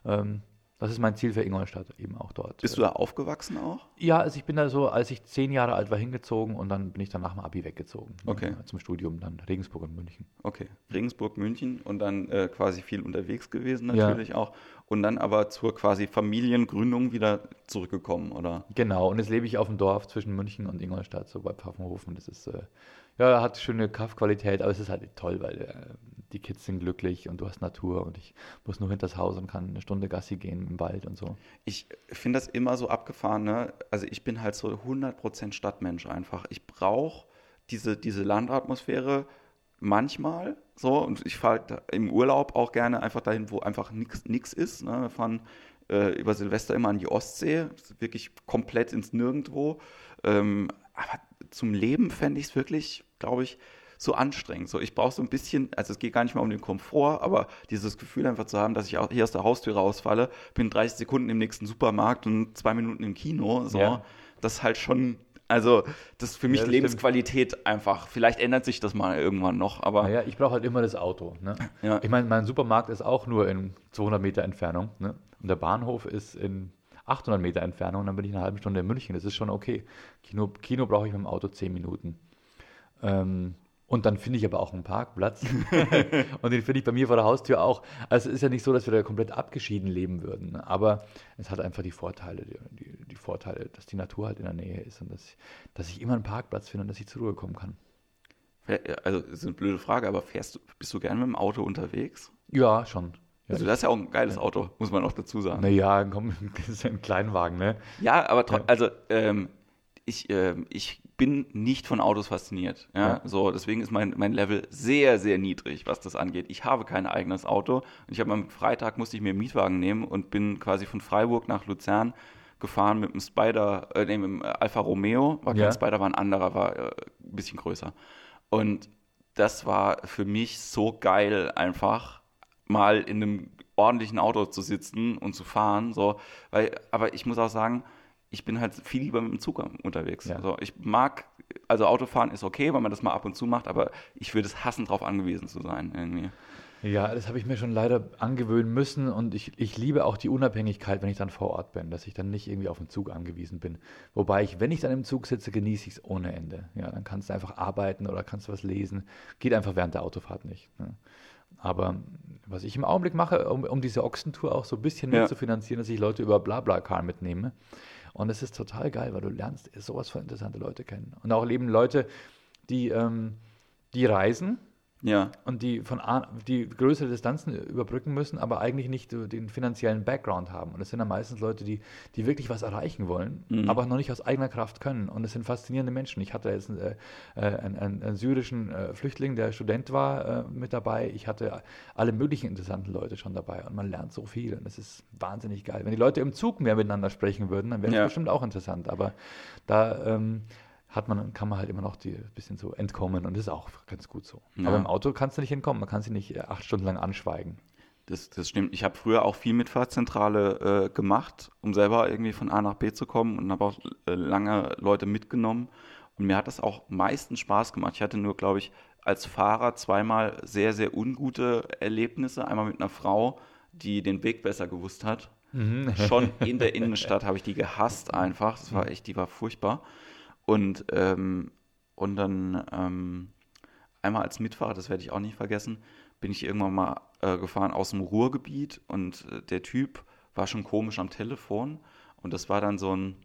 S2: ähm, das ist mein Ziel für Ingolstadt, eben auch dort.
S1: Bist du da aufgewachsen auch?
S2: Ja, also ich bin da so, als ich zehn Jahre alt war, hingezogen und dann bin ich dann nach dem Abi weggezogen.
S1: Okay.
S2: Ja, zum Studium, dann Regensburg und München.
S1: Okay. Regensburg, München und dann äh, quasi viel unterwegs gewesen
S2: Ja.
S1: natürlich auch. Und dann aber zur quasi Familiengründung wieder zurückgekommen, oder?
S2: Genau, und jetzt lebe ich auf dem Dorf zwischen München und Ingolstadt, so bei Pfaffenhofen. Das ist, äh, ja, hat schöne Kaffqualität, aber es ist halt toll, weil äh, die Kids sind glücklich und du hast Natur und ich muss nur hinters Haus und kann eine Stunde Gassi gehen im Wald und so.
S1: Ich finde das immer so abgefahren, ne? Also ich bin halt so 100% Stadtmensch einfach. Ich brauche diese, diese Landatmosphäre manchmal so und ich fahre im Urlaub auch gerne einfach dahin, wo einfach nichts ist. Ne? Wir fahren äh, über Silvester immer an die Ostsee, wirklich komplett ins Nirgendwo. Ähm, aber zum Leben fände ich es wirklich, glaube ich, so anstrengend. So, ich brauche so ein bisschen, also es geht gar nicht mal um den Komfort, aber dieses Gefühl einfach zu haben, dass ich auch hier aus der Haustür rausfalle, bin 30 Sekunden im nächsten Supermarkt und zwei Minuten im Kino. So,
S2: Ja.
S1: das ist halt schon, also das ist für mich
S2: Ja,
S1: Lebensqualität einfach. Vielleicht ändert sich das mal irgendwann noch, aber
S2: Naja, ich brauche halt immer das Auto. Ne?
S1: Ja.
S2: Ich meine, mein Supermarkt ist auch nur in 200 Meter Entfernung ne? und der Bahnhof ist in 800 Meter Entfernung und dann bin ich in einer halben Stunde in München. Das ist schon okay. Kino, Kino brauche ich mit dem Auto 10 Minuten. Ähm, und dann finde ich aber auch einen Parkplatz. *laughs* und den finde ich bei mir vor der Haustür auch. Also es ist ja nicht so, dass wir da komplett abgeschieden leben würden. ne? Aber es hat einfach die Vorteile, die, die, die Vorteile, dass die Natur halt in der Nähe ist und dass, dass ich immer einen Parkplatz finde und dass ich zur Ruhe kommen kann.
S1: also das ist eine blöde Frage, aber fährst du, bist du gerne mit dem Auto unterwegs?
S2: Ja, schon. Ja,
S1: Also das ist ja auch ein geiles Auto, muss man auch dazu sagen.
S2: Naja, komm, *laughs* das ist ja ein Kleinwagen, ne?
S1: Ja, aber
S2: Ja.
S1: also ähm, ich, ähm, ich bin nicht von Autos fasziniert. Ja?
S2: Ja.
S1: So, deswegen ist mein, mein Level sehr, sehr niedrig, was das angeht. Ich habe kein eigenes Auto. Und ich habe am Freitag musste ich mir einen Mietwagen nehmen und bin quasi von Freiburg nach Luzern gefahren mit dem Spider, äh, nee, mit dem Alfa Romeo. War kein
S2: Ja.
S1: Spider, war ein anderer, war äh, ein bisschen größer. Und das war für mich so geil, einfach mal in einem ordentlichen Auto zu sitzen und zu fahren. So, weil, aber ich muss auch sagen, ich bin halt viel lieber mit dem Zug unterwegs.
S2: Ja.
S1: So, ich mag, also Autofahren ist okay, weil man das mal ab und zu macht, aber ich würde es hassen, darauf angewiesen zu sein. Irgendwie.
S2: Ja, das habe ich mir schon leider angewöhnen müssen und ich, ich liebe auch die Unabhängigkeit, wenn ich dann vor Ort bin, dass ich dann nicht irgendwie auf den Zug angewiesen bin. Wobei ich, wenn ich dann im Zug sitze, genieße ich es ohne Ende. Ja, dann kannst du einfach arbeiten oder kannst du was lesen. Geht einfach während der Autofahrt nicht. Ne? Aber was ich im Augenblick mache, um, um diese Ochsentour auch so ein bisschen
S1: Ja.
S2: mitzufinanzieren, dass ich Leute über Blablacar mitnehme. Und es ist total geil, weil du lernst sowas von interessante Leute kennen. Und auch eben Leute, die, ähm, die reisen
S1: Ja.
S2: und die von A, die größere Distanzen überbrücken müssen, aber eigentlich nicht den finanziellen Background haben. Und das sind dann meistens Leute, die, die wirklich was erreichen wollen, aber noch nicht aus eigener Kraft können. Und es sind faszinierende Menschen. Ich hatte jetzt einen, äh, äh, einen, einen, einen syrischen äh, Flüchtling, der Student war, äh, mit dabei. Ich hatte alle möglichen interessanten Leute schon dabei. Und man lernt so viel. Und es ist wahnsinnig geil. Wenn die Leute im Zug mehr miteinander sprechen würden, dann wäre es
S1: Ja.
S2: bestimmt auch interessant. Aber da ähm, hat man, kann man halt immer noch die ein bisschen so entkommen und das ist auch ganz gut so.
S1: Ja.
S2: Aber im Auto kannst du nicht entkommen, man kann sie nicht äh, acht Stunden lang anschweigen.
S1: Das, das stimmt. Ich habe früher auch viel Mitfahrzentrale äh, gemacht, um selber irgendwie von A nach B zu kommen und habe auch äh, lange Leute mitgenommen. Und mir hat das auch meistens Spaß gemacht. Ich hatte nur, glaube ich, als Fahrer zweimal sehr, sehr ungute Erlebnisse. Einmal mit einer Frau, die den Weg besser gewusst hat. Schon in der *laughs* Innenstadt habe ich die gehasst einfach. Das war echt, die war furchtbar. Und, ähm, und dann ähm, einmal als Mitfahrer, das werde ich auch nicht vergessen, bin ich irgendwann mal äh, gefahren aus dem Ruhrgebiet und äh, der Typ war schon komisch am Telefon. Und das war dann so ein,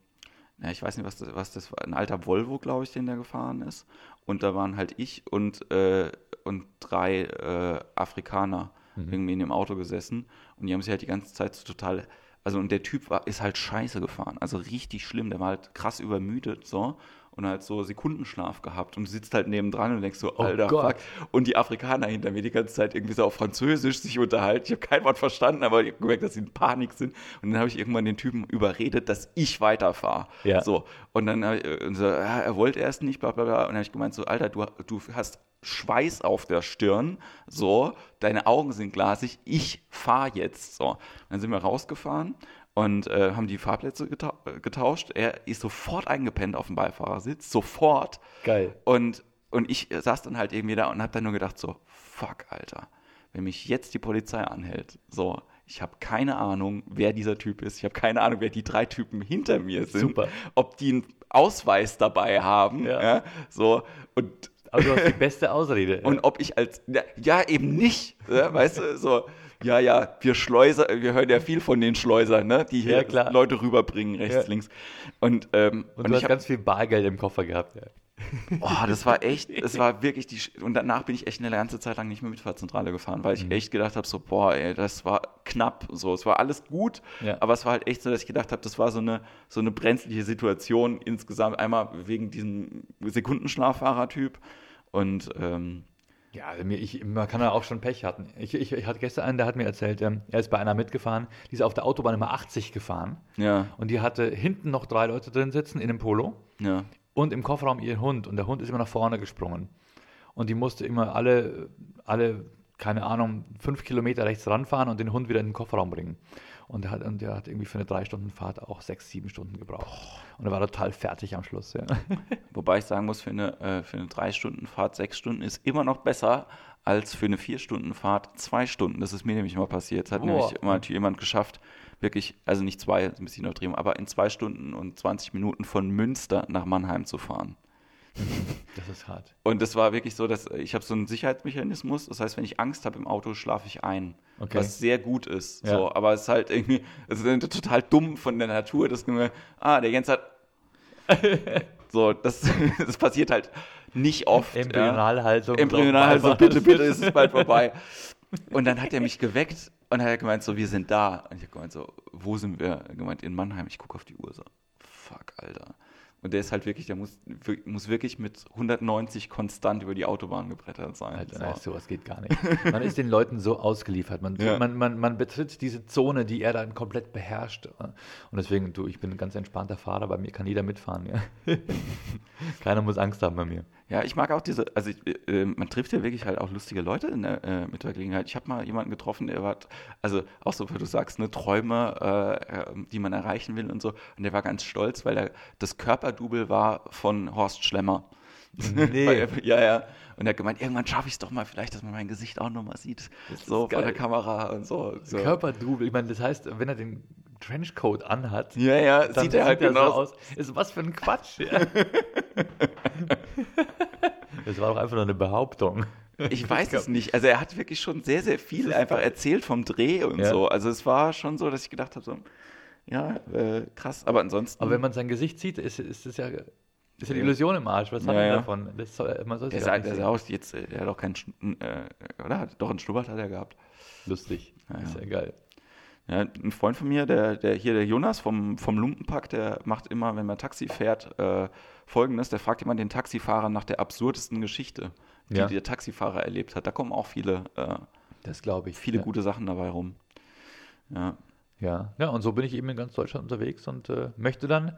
S1: ja, ich weiß nicht, was das, was das war, ein alter Volvo, glaube ich, den der gefahren ist. Und da waren halt ich und, äh, und drei äh, Afrikaner irgendwie in dem Auto gesessen. Und die haben sich halt die ganze Zeit so total, also und der Typ war, ist halt scheiße gefahren, also richtig schlimm, der war halt krass übermüdet so und halt so Sekundenschlaf gehabt und du sitzt halt nebendran und denkst so, alter
S2: Gott.
S1: Fuck. Und die Afrikaner hinter mir die ganze Zeit irgendwie so auf Französisch sich unterhalten. Ich habe kein Wort verstanden, aber ich habe gemerkt, dass sie in Panik sind. Und dann habe ich irgendwann den Typen überredet, dass ich weiterfahre.
S2: Ja.
S1: So. Und dann habe ich, äh, so, ja, er wollte erst nicht, bla bla bla. Und dann habe ich gemeint, so, Alter, du, du hast Schweiß auf der Stirn, so, deine Augen sind glasig, ich fahre jetzt. So. Dann sind wir rausgefahren und äh, haben die Fahrplätze getau getauscht. Er ist sofort eingepennt auf dem Beifahrersitz, sofort.
S2: Geil.
S1: Und, und ich saß dann halt irgendwie da und habe dann nur gedacht so, fuck, Alter, wenn mich jetzt die Polizei anhält, so, ich habe keine Ahnung, wer dieser Typ ist. Ich habe keine Ahnung, wer die drei Typen hinter mir sind.
S2: Super.
S1: Ob die einen Ausweis dabei haben.
S2: Ja.
S1: Ja. so, und
S2: Aber du hast die beste Ausrede. *laughs*
S1: und ob ich als, ja, ja eben nicht, ja, weißt du, so, ja, ja, wir Schleuser, wir hören ja viel von den Schleusern, ne, die hier
S2: Ja.
S1: Leute rüberbringen, rechts,
S2: Ja.
S1: links. Und, ähm,
S2: und du
S1: ich
S2: hast
S1: hab-
S2: ganz viel Bargeld im Koffer gehabt. Ja.
S1: Oh, das war echt, *laughs* das war wirklich die. Und danach bin ich echt eine ganze Zeit lang nicht mehr Mitfahrzentrale gefahren, weil ich echt gedacht habe, so, boah, ey, das war knapp. So, es war alles gut,
S2: Ja.
S1: aber es war halt echt so, dass ich gedacht habe, das war so eine, so eine brenzliche Situation insgesamt. Einmal wegen diesem Sekundenschlaffahrertyp und ähm,
S2: Ja, also ich, man kann ja auch schon Pech hatten. Ich, ich, ich hatte gestern einen, der hat mir erzählt, ähm, er ist bei einer mitgefahren, die ist auf der Autobahn immer 80 gefahren
S1: ja,
S2: und die hatte hinten noch drei Leute drin sitzen in einem Polo
S1: ja,
S2: und im Kofferraum ihren Hund und der Hund ist immer nach vorne gesprungen. Und die musste immer alle, alle, keine Ahnung, fünf Kilometer rechts ranfahren und den Hund wieder in den Kofferraum bringen. Und der hat, und der hat irgendwie für eine drei Stunden Fahrt auch sechs, sieben Stunden gebraucht. Und er war total fertig am Schluss. Ja. *laughs*
S1: Wobei ich sagen muss, für eine, äh, für eine drei Stunden Fahrt sechs Stunden ist immer noch besser als für eine vier Stunden Fahrt zwei Stunden. Das ist mir nämlich mal passiert. Es hat
S2: Boah.
S1: nämlich mal jemand geschafft, wirklich, also nicht zwei, ein bisschen übertrieben, aber in zwei Stunden und 20 Minuten von Münster nach Mannheim zu fahren.
S2: Das ist hart.
S1: Und das war wirklich so, dass ich habe so einen Sicherheitsmechanismus. Das heißt, wenn ich Angst habe im Auto, schlafe ich ein.
S2: Okay.
S1: Was sehr gut ist.
S2: Ja.
S1: So, aber es ist halt irgendwie, es ist total dumm von der Natur, dass nur, ah, der Jens hat. *laughs* so, das, *laughs* das passiert halt nicht oft. ja.
S2: Embryonalhaltung.
S1: Embryonalhaltung, also bitte, bitte, ist es bald vorbei. Und dann hat er mich geweckt und hat er gemeint, so, wir sind da. Und ich habe gemeint, so, wo sind wir? Er hat gemeint, in Mannheim. Ich gucke auf die Uhr, so, fuck, Alter. Und der ist halt wirklich, der muss, muss wirklich mit 190 konstant über die Autobahn gebrettert sein.
S2: Alter,
S1: so.
S2: nein, sowas geht gar nicht. Man ist den Leuten so ausgeliefert. Man,
S1: Ja.
S2: man, man, man betritt diese Zone, die er dann komplett beherrscht. Und deswegen, du, ich bin ein ganz entspannter Fahrer, bei mir kann jeder mitfahren. Ja. *laughs* Keiner muss Angst haben bei mir.
S1: Ja, ich mag auch diese, also ich, äh, man trifft ja wirklich halt auch lustige Leute in der, äh, mit der Gelegenheit. Ich habe mal jemanden getroffen, der war, also auch so, wie du sagst, ne, Träume, äh, äh, die man erreichen will und so. Und der war ganz stolz, weil er das Körperdouble war von Horst Schlemmer. *laughs*
S2: Nee.
S1: Er- ja, ja. Und er hat gemeint, irgendwann schaffe ich es doch mal, vielleicht, dass man mein Gesicht auch nochmal sieht. So von
S2: geil.
S1: der Kamera und so. so.
S2: Körperdouble, ich meine, das heißt, wenn er den Trenchcoat anhat,
S1: Ja, ja, sieht er halt
S2: so
S1: genau
S2: aus. Ist was für ein Quatsch. Ja. *laughs* das war doch einfach nur eine Behauptung.
S1: Ich weiß es nicht. Also er hat wirklich schon sehr, sehr viel einfach erzählt vom Dreh und
S2: Ja.
S1: so. Also es war schon so, dass ich gedacht habe, so, ja, äh, krass. Aber ansonsten,
S2: Aber wenn man sein Gesicht sieht, ist, es ja ist eine Illusion im Arsch. Was
S1: Ja,
S2: hat er
S1: ja.
S2: davon? Das soll, man soll
S1: Der sah, der sah aus jetzt, äh, der hat doch keinen, äh, oder? Doch, einen Schnurrbart hat er gehabt.
S2: lustig.
S1: Ja,
S2: ist
S1: ja
S2: geil.
S1: Ja, ein Freund von mir, der, der hier, der Jonas vom, vom Lumpenpack, der macht immer, wenn man Taxi fährt, äh, folgendes, der fragt immer den Taxifahrer nach der absurdesten Geschichte, die
S2: Ja.
S1: der Taxifahrer erlebt hat. Da kommen auch viele, äh,
S2: Das glaube ich.
S1: viele
S2: ja.
S1: gute Sachen dabei rum. Ja.
S2: Ja, ja, und so bin ich eben in ganz Deutschland unterwegs und äh, möchte dann,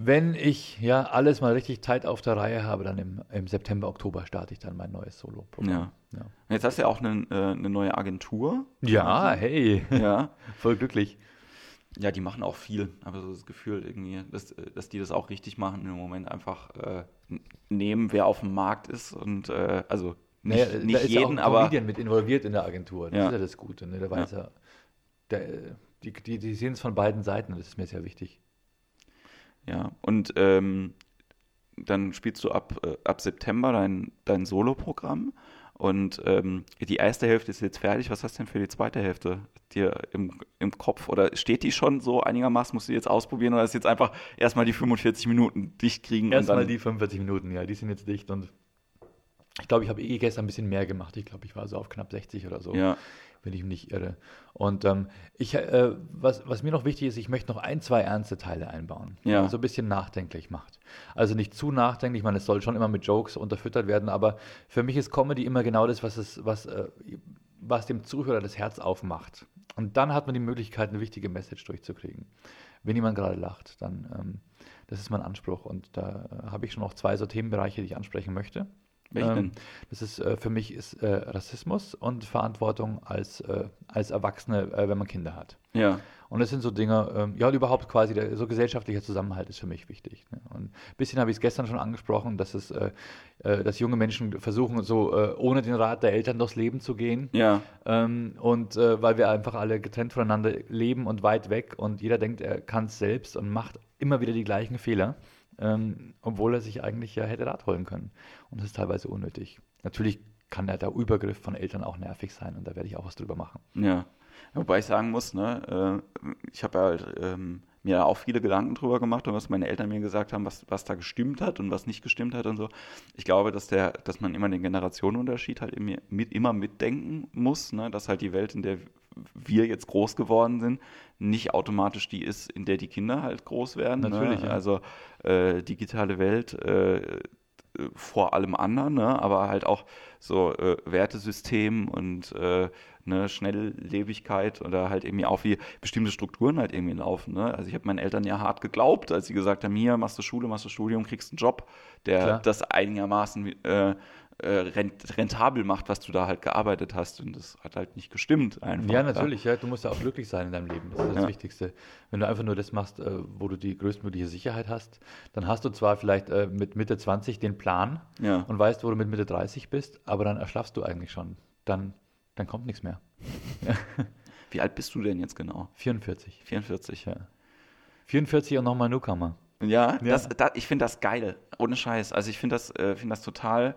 S2: wenn ich ja alles mal richtig tight auf der Reihe habe, dann im, im September, Oktober starte ich dann mein neues Solo-Programm.
S1: Ja.
S2: Ja.
S1: Jetzt hast du ja auch eine, äh, eine neue Agentur.
S2: ja, hey,
S1: Ja. *laughs*
S2: voll glücklich.
S1: Ja, die machen auch viel, aber so das Gefühl irgendwie, dass, äh, dass die das auch richtig machen im Moment einfach äh, nehmen, wer auf dem Markt ist und äh, also nicht,
S2: Naja, da
S1: nicht
S2: ist ja auch
S1: jeden,
S2: ein
S1: aber
S2: mit involviert in der Agentur. Das
S1: Ja.
S2: ist ja das Gute. Ne? Der weiß ja, der, die, die, die sehen es von beiden Seiten das ist mir sehr wichtig.
S1: Ja. Und ähm, dann spielst du ab, äh, ab September dein, dein Solo-Programm und ähm, die erste Hälfte ist jetzt fertig. Was hast du denn für die zweite Hälfte dir im, im Kopf? Oder steht die schon so einigermaßen? Musst du die jetzt ausprobieren oder ist jetzt einfach erstmal die 45 Minuten dicht kriegen?
S2: Erstmal die 45 Minuten, ja, die sind jetzt dicht und ich glaube, ich habe eh gestern ein bisschen mehr gemacht. Ich glaube, ich war so auf knapp 60 oder so,
S1: Ja,
S2: wenn ich mich nicht irre. Und ähm, ich, äh, was, was mir noch wichtig ist, ich möchte noch ein, zwei ernste Teile einbauen,
S1: Ja.
S2: die so ein bisschen nachdenklich macht. Also nicht zu nachdenklich, ich meine, es soll schon immer mit Jokes unterfüttert werden, aber für mich ist Comedy immer genau das, was, es, was, äh, was dem Zuhörer das Herz aufmacht. Und dann hat man die Möglichkeit, eine wichtige Message durchzukriegen. Wenn jemand gerade lacht, dann, ähm, das ist mein Anspruch. Und da äh, habe ich schon noch zwei so Themenbereiche, die ich ansprechen möchte. Ähm? Das ist äh, für mich ist äh, Rassismus und Verantwortung als, äh, als Erwachsene, äh, wenn man Kinder hat.
S1: Ja,
S2: Und das sind so Dinge, ähm, ja, und überhaupt quasi der, so gesellschaftlicher Zusammenhalt ist für mich wichtig. Ne? Und ein bisschen habe ich es gestern schon angesprochen, dass es, äh, äh, dass junge Menschen versuchen, so ohne den Rat der Eltern durchs Leben zu gehen.
S1: ja,
S2: Ähm, und weil wir einfach alle getrennt voneinander leben und weit weg und jeder denkt, er kann es selbst und macht immer wieder die gleichen Fehler, ähm, obwohl er sich eigentlich ja hätte Rat holen können. Und das ist teilweise unnötig. Natürlich kann ja der Übergriff von Eltern auch nervig sein und da werde ich auch was drüber machen.
S1: ja. Wobei ich sagen muss, ne, äh, ich habe halt ähm, mir auch viele Gedanken drüber gemacht und was meine Eltern mir gesagt haben, was, was da gestimmt hat und was nicht gestimmt hat und so. Ich glaube, dass der, dass man immer den Generationenunterschied halt immer, mit, immer mitdenken muss, ne, dass halt die Welt, in der wir jetzt groß geworden sind, nicht automatisch die ist, in der die Kinder halt groß werden.
S2: Natürlich,
S1: Ne?
S2: ja.
S1: Also äh, digitale Welt äh, vor allem anderen, ne? aber halt auch so äh, Wertesystem und äh, ne, Schnelllebigkeit oder halt irgendwie auch wie bestimmte Strukturen halt irgendwie laufen. Ne? Also ich habe meinen Eltern ja hart geglaubt, als sie gesagt haben, hier machst du Schule, machst du Studium, kriegst einen Job, der
S2: Klar.
S1: das einigermaßen äh, rentabel macht, was du da halt gearbeitet hast. Und das hat halt nicht gestimmt einfach.
S2: Ja, natürlich. Ja, du musst ja auch glücklich sein in deinem Leben. Das ist das
S1: Ja.
S2: Wichtigste. Wenn du einfach nur das machst, äh, wo du die größtmögliche Sicherheit hast, dann hast du zwar vielleicht äh, mit Mitte 20 den Plan
S1: Ja.
S2: und weißt, wo du mit Mitte 30 bist, aber dann erschlaffst du eigentlich schon. Dann, dann kommt nichts mehr. *laughs*
S1: Wie alt bist du denn jetzt genau?
S2: 44.
S1: 44.
S2: Ja. 44 und nochmal Newcomer.
S1: Ja,
S2: Ja.
S1: Das, da, ich finde das geil, ohne Scheiß. Also ich finde das, äh, finde das total, äh,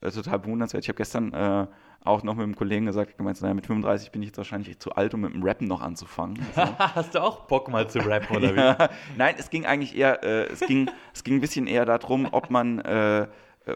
S1: total bewundernswert. Ich habe gestern äh, auch noch mit einem Kollegen gesagt, gemeint, naja, mit 35 bin ich jetzt wahrscheinlich zu alt, um mit dem Rappen noch anzufangen. *laughs* So.
S2: Hast du auch Bock mal zu rappen oder *laughs* wie?
S1: ja. Nein, es ging eigentlich eher, äh, es ging, es ging ein bisschen eher darum, ob man, äh, äh,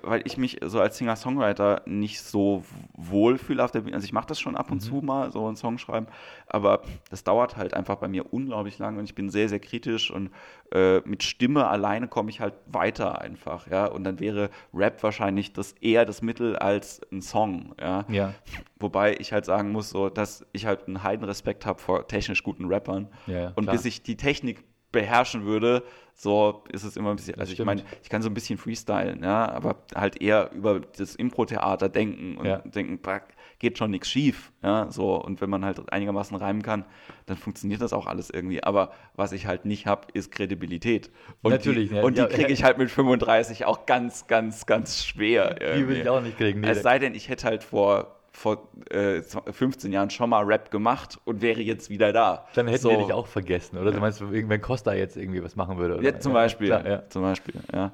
S1: weil ich mich so als Singer-Songwriter nicht so wohl fühle auf der Bühne. Also ich mache das schon ab und zu mal, so einen Song schreiben, aber das dauert halt einfach bei mir unglaublich lang und ich bin sehr, sehr kritisch und äh, mit Stimme alleine komme ich halt weiter einfach, ja. Und dann wäre Rap wahrscheinlich das eher das Mittel als ein Song, ja.
S2: Ja,
S1: Wobei ich halt sagen muss, so, dass ich halt einen Heidenrespekt habe vor technisch guten Rappern.
S2: Ja,
S1: und
S2: klar.
S1: bis ich die Technik beherrschen würde, so ist es immer ein bisschen, also ich meine, ich kann so ein bisschen freestylen, ja, aber halt eher über das Impro-Theater denken und
S2: Ja.
S1: denken, bah, geht schon nichts schief, ja, so. Und wenn man halt einigermaßen reimen kann, dann funktioniert das auch alles irgendwie. Aber was ich halt nicht habe, ist Kredibilität. Und
S2: Natürlich,
S1: die,
S2: ja,
S1: und die
S2: ja.
S1: kriege ich halt mit 35 auch ganz, ganz, ganz schwer.
S2: die will
S1: irgendwie.
S2: ich auch nicht kriegen. Nee,
S1: Es sei denn, ich hätte halt vor vor äh, 15 Jahren schon mal Rap gemacht und wäre jetzt wieder da.
S2: Dann hätten
S1: so.
S2: wir dich auch vergessen, oder? Du meinst, wenn Costa jetzt irgendwie was machen würde? Oder?
S1: Ja, zum Beispiel.
S2: klar, ja.
S1: Zum Beispiel, ja.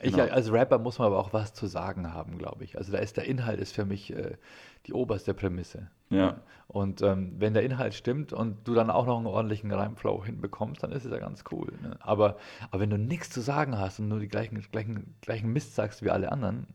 S2: Ich,
S1: Genau.
S2: als Rapper muss man aber auch was zu sagen haben, glaube ich. Also da ist der Inhalt ist für mich äh, die oberste Prämisse.
S1: Ja.
S2: Und ähm, wenn der Inhalt stimmt und du dann auch noch einen ordentlichen Reimflow hinbekommst, dann ist es ja ganz cool. Ne? Aber, aber wenn du nichts zu sagen hast und nur die gleichen, gleichen, gleichen Mist sagst wie alle anderen,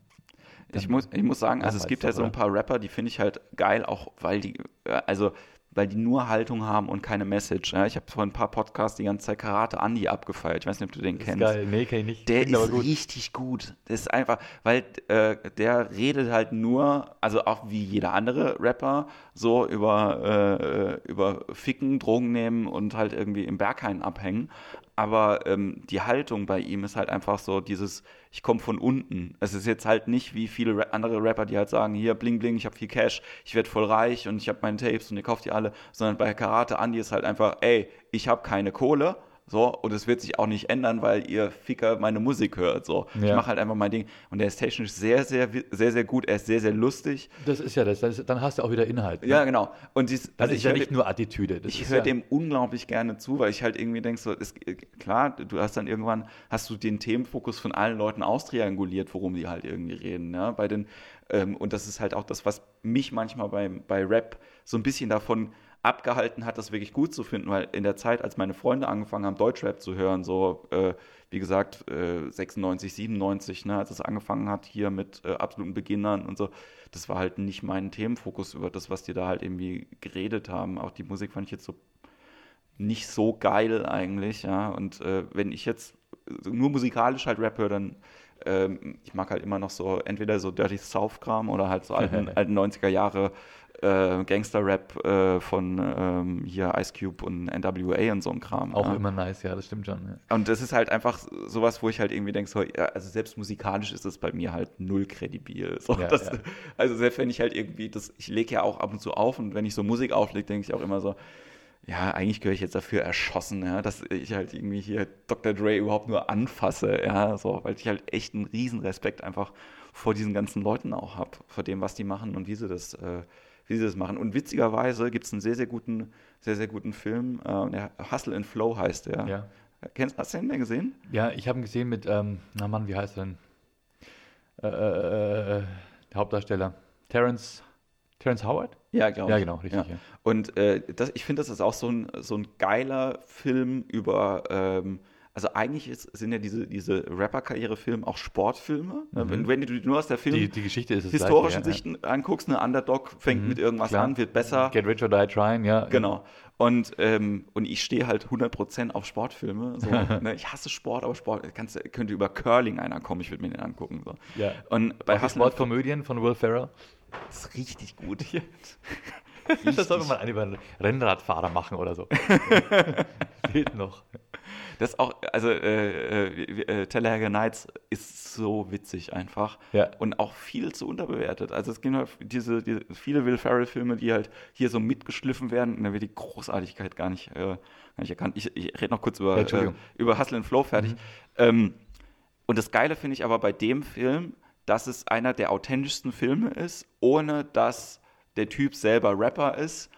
S1: Ich muss, ich muss sagen, also es gibt halt so ein paar Rapper, die finde ich halt geil, auch weil die, äh, also weil die nur Haltung haben und keine Message. Ja? Ich habe vor ein paar Podcasts die ganze Zeit Karate Andy abgefeiert. Ich weiß nicht, ob du den
S2: ist
S1: kennst.
S2: geil. Nee, kenn ich nicht.
S1: Der
S2: Klingt
S1: ist
S2: gut.
S1: richtig gut. Das ist einfach, weil äh, der redet halt nur, also auch wie jeder andere Rapper, so über, äh, über Ficken, Drogen nehmen und halt irgendwie im Berghain abhängen. Aber ähm, die Haltung bei ihm ist halt einfach so dieses, ich komme von unten. Es ist jetzt halt nicht wie viele andere Rapper, die halt sagen, hier bling bling, ich habe viel Cash, ich werde voll reich und ich habe meine Tapes und ihr kauft die alle, sondern bei Karate Andy ist halt einfach, ey, ich habe keine Kohle, so, und es wird sich auch nicht ändern, weil ihr Ficker meine Musik hört. So. Ich
S2: Ja.
S1: mache halt einfach mein Ding. Und der ist technisch sehr, sehr, sehr, sehr gut. Er ist sehr, sehr lustig.
S2: Das ist ja das. das ist, dann hast du auch wieder Inhalt. ne?
S1: Ja, genau. Und dies,
S2: Das
S1: also
S2: ist ja nicht
S1: dem-
S2: nur Attitüde. Das
S1: ich höre
S2: ja,
S1: dem unglaublich gerne zu, weil ich halt irgendwie denke, so, ist, klar, du hast dann irgendwann, hast du den Themenfokus von allen Leuten austrianguliert, worum die halt irgendwie reden. Ja? Bei den, ähm, und das ist halt auch das, was mich manchmal bei, bei Rap so ein bisschen davon abgehalten hat, das wirklich gut zu finden, weil in der Zeit, als meine Freunde angefangen haben, Deutschrap zu hören, so, äh, wie gesagt, äh, 96, 97, ne, als es angefangen hat, hier mit äh, absoluten Beginnern und so, das war halt nicht mein Themenfokus über das, was die da halt irgendwie geredet haben. Auch die Musik fand ich jetzt so nicht so geil eigentlich, ja. Und äh, wenn ich jetzt nur musikalisch halt Rap höre, dann ähm, ich mag halt immer noch so entweder so Dirty South-Kram oder halt so alten, *laughs* alten 90er Jahre äh, Gangster-Rap äh, von ähm, hier Ice Cube und NWA und so ein Kram.
S2: auch
S1: ja.
S2: immer nice, ja, das stimmt schon. Ja.
S1: Und das ist halt einfach sowas, wo ich halt irgendwie denke, so, ja, also selbst musikalisch ist das bei mir halt null kredibil. So,
S2: Ja,
S1: das,
S2: ja.
S1: Also selbst wenn ich halt irgendwie, das, ich lege ja auch ab und zu auf und wenn ich so Musik auflege, denke ich auch immer so, ja, eigentlich gehöre ich jetzt dafür erschossen, ja, dass ich halt irgendwie hier Dr. Dre überhaupt nur anfasse, ja, so, weil ich halt echt einen riesen Respekt einfach vor diesen ganzen Leuten auch habe, vor dem, was die machen und wie sie das, äh, wie sie das machen. Und witzigerweise gibt es einen sehr, sehr guten, sehr, sehr guten Film, äh, der Hustle and Flow heißt der.
S2: Ja.
S1: Kennst, hast du den denn gesehen?
S2: Ja, ich habe ihn gesehen mit, ähm, na Mann, wie heißt er denn? Äh, äh, äh, der Hauptdarsteller. Terence, Terence Howard?
S1: Ja, glaube
S2: Ja,
S1: ich.
S2: genau, richtig. Ja.
S1: Und äh, das, ich finde, das ist auch so ein, so ein geiler Film über, ähm, also eigentlich ist, sind ja diese, diese Rapper-Karriere-Filme auch Sportfilme. Ne? Wenn, wenn du nur aus der Film
S2: Mhm. Die, die Geschichte ist
S1: historischen
S2: gleiche,
S1: Sichten anguckst, eine Underdog fängt mit irgendwas
S2: klar.
S1: an, wird besser.
S2: Get Rich or Die Trying, ja.
S1: Genau. Und, ähm, und ich stehe halt 100% auf Sportfilme. So, *laughs* ne? Ich hasse Sport, aber Sport kannst, könnte über Curling einer kommen, ich würde mir den angucken. So.
S2: Ja.
S1: Und bei
S2: Sportkomödien von Will Ferrell.
S1: ist richtig gut. *laughs* *laughs* *laughs*
S2: Das sollte man einen über einen Rennradfahrer machen oder so. *laughs* Fehlt noch.
S1: Das auch, also äh, äh, äh, Tellerhager Nights ist so witzig einfach
S2: Ja.
S1: und auch viel zu unterbewertet. Also es gibt halt diese, diese viele Will Ferrell Filme, die halt hier so mitgeschliffen werden und da wird die Großartigkeit gar nicht, äh, gar nicht erkannt. Ich, ich rede noch kurz über,
S2: Ja,
S1: äh, über Hustle and Flow fertig. Ähm, und das Geile finde ich aber bei dem Film, dass es einer der authentischsten Filme ist, ohne dass der Typ selber Rapper ist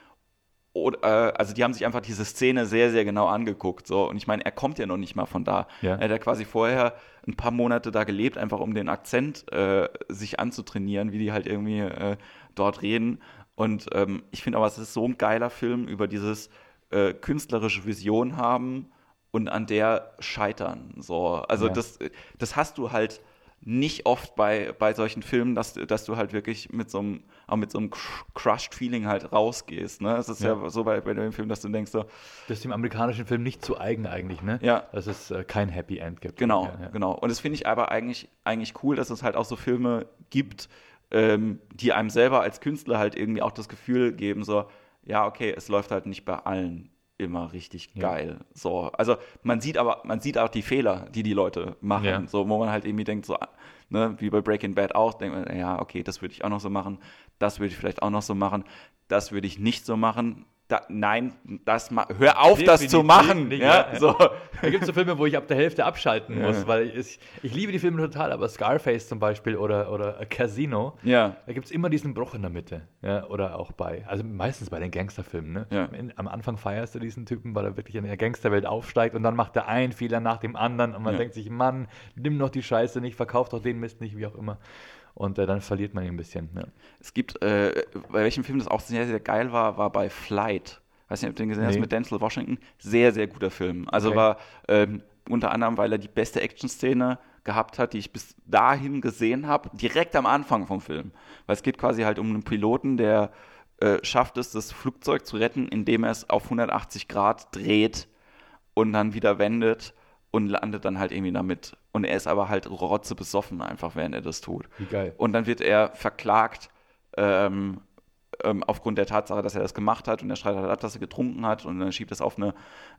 S1: oder, äh, also die haben sich einfach diese Szene sehr, sehr genau angeguckt. So. Und ich meine, er kommt ja noch nicht mal von da.
S2: Ja.
S1: Er hat ja quasi vorher ein paar Monate da gelebt, einfach um den Akzent äh, sich anzutrainieren, wie die halt irgendwie äh, dort reden. Und ähm, ich finde aber, es ist so ein geiler Film über dieses äh, künstlerische Vision haben und an der scheitern. So. Also
S2: Ja.
S1: das, das hast du halt nicht oft bei, bei solchen Filmen, dass, dass du halt wirklich mit so einem, auch mit so einem cr- crushed Feeling halt rausgehst. Ne? Es ist ja,
S2: Ja.
S1: so bei, bei dem Film, dass du denkst so,
S2: Das ist dem amerikanischen Film nicht zu eigen eigentlich, ne?
S1: Ja.
S2: Dass es äh, kein Happy End gibt.
S1: genau,
S2: Ja, ja.
S1: genau. Und das finde ich aber eigentlich, eigentlich cool, dass es halt auch so Filme gibt, ähm, die einem selber als Künstler halt irgendwie auch das Gefühl geben, so, ja, okay, es läuft halt nicht bei allen immer richtig
S2: Ja.
S1: geil. So, also man sieht aber, man sieht auch die Fehler, die die Leute machen,
S2: Ja.
S1: so, wo man halt irgendwie denkt, so, ne, wie bei Breaking Bad auch, denkt man, ja, okay, das würde ich auch noch so machen, das würde ich vielleicht auch noch so machen, das würde ich nicht so machen, da, nein, das hör auf, Definitiv das zu machen. Nicht, ja,
S2: ja. So. Da gibt es so Filme, wo ich ab der Hälfte abschalten muss, ja. weil ich, ich liebe die Filme total, aber Scarface zum Beispiel oder, oder Casino,
S1: ja.
S2: da gibt es immer diesen Bruch in der Mitte. Ja, oder auch bei, also meistens bei den Gangsterfilmen. Ne?
S1: Ja.
S2: Am Anfang feierst du diesen Typen, weil er wirklich in der Gangsterwelt aufsteigt und dann macht er einen Fehler nach dem anderen und man denkt sich, Mann, nimm doch die Scheiße nicht, verkauf doch den Mist nicht, wie auch immer und äh, dann verliert man ihn ein bisschen. Ja.
S1: Es gibt, äh, bei welchem Film das auch sehr, sehr geil war, war bei Flight. Weiß nicht, ob du den gesehen nee. hast mit Denzel Washington. Sehr, sehr guter Film. Also okay. war ähm, unter anderem, weil er die beste Action-Szene gehabt hat, die ich bis dahin gesehen habe, direkt am Anfang vom Film. Weil es geht quasi halt um einen Piloten, der äh, schafft es, das Flugzeug zu retten, indem er es auf 180 Grad dreht und dann wieder wendet und landet dann halt irgendwie damit. Und er ist aber halt rotze besoffen einfach, während er das tut.
S2: Wie geil.
S1: Und dann wird er verklagt ähm, ähm, aufgrund der Tatsache, dass er das gemacht hat und er schreibt halt ab, dass er getrunken hat und dann schiebt das auf eine,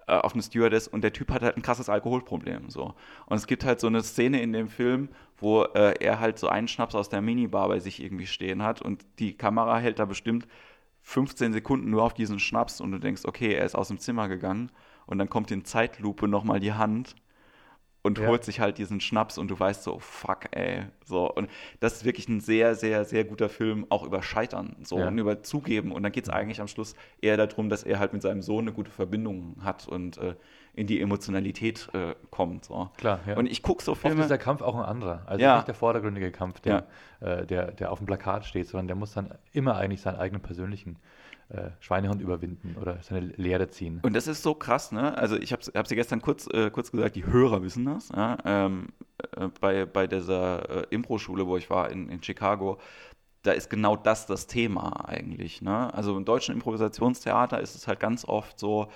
S1: äh, auf eine Stewardess und der Typ hat halt ein krasses Alkoholproblem. So. Und es gibt halt so eine Szene in dem Film, wo äh, er halt so einen Schnaps aus der Minibar bei sich irgendwie stehen hat und die Kamera hält da bestimmt 15 Sekunden nur auf diesen Schnaps und du denkst, okay, er ist aus dem Zimmer gegangen und dann kommt in Zeitlupe nochmal die Hand und ja. holt sich halt diesen Schnaps und du weißt so, fuck, ey. So, und das ist wirklich ein sehr, sehr, sehr guter Film, auch über Scheitern so ja. und über Zugeben. Und dann geht es eigentlich am Schluss eher darum, dass er halt mit seinem Sohn eine gute Verbindung hat und äh, in die Emotionalität äh, kommt. So.
S2: Klar,
S1: ja. Und ich gucke so Filme. Oft
S2: ist der Kampf auch ein anderer. Also ja. nicht der vordergründige Kampf, der, äh, der, der auf dem Plakat steht, sondern der muss dann immer eigentlich seinen eigenen persönlichen äh, Schweinehund überwinden oder seine Lehre ziehen.
S1: Und das ist so krass, ne? Also ich habe es ja gestern kurz, äh, kurz gesagt, die Hörer wissen das. Ja? Ähm, äh, bei, bei dieser äh, Impro-Schule, wo ich war in, in Chicago, da ist genau das das Thema eigentlich. Ne? Also im deutschen Improvisationstheater ist es halt ganz oft so,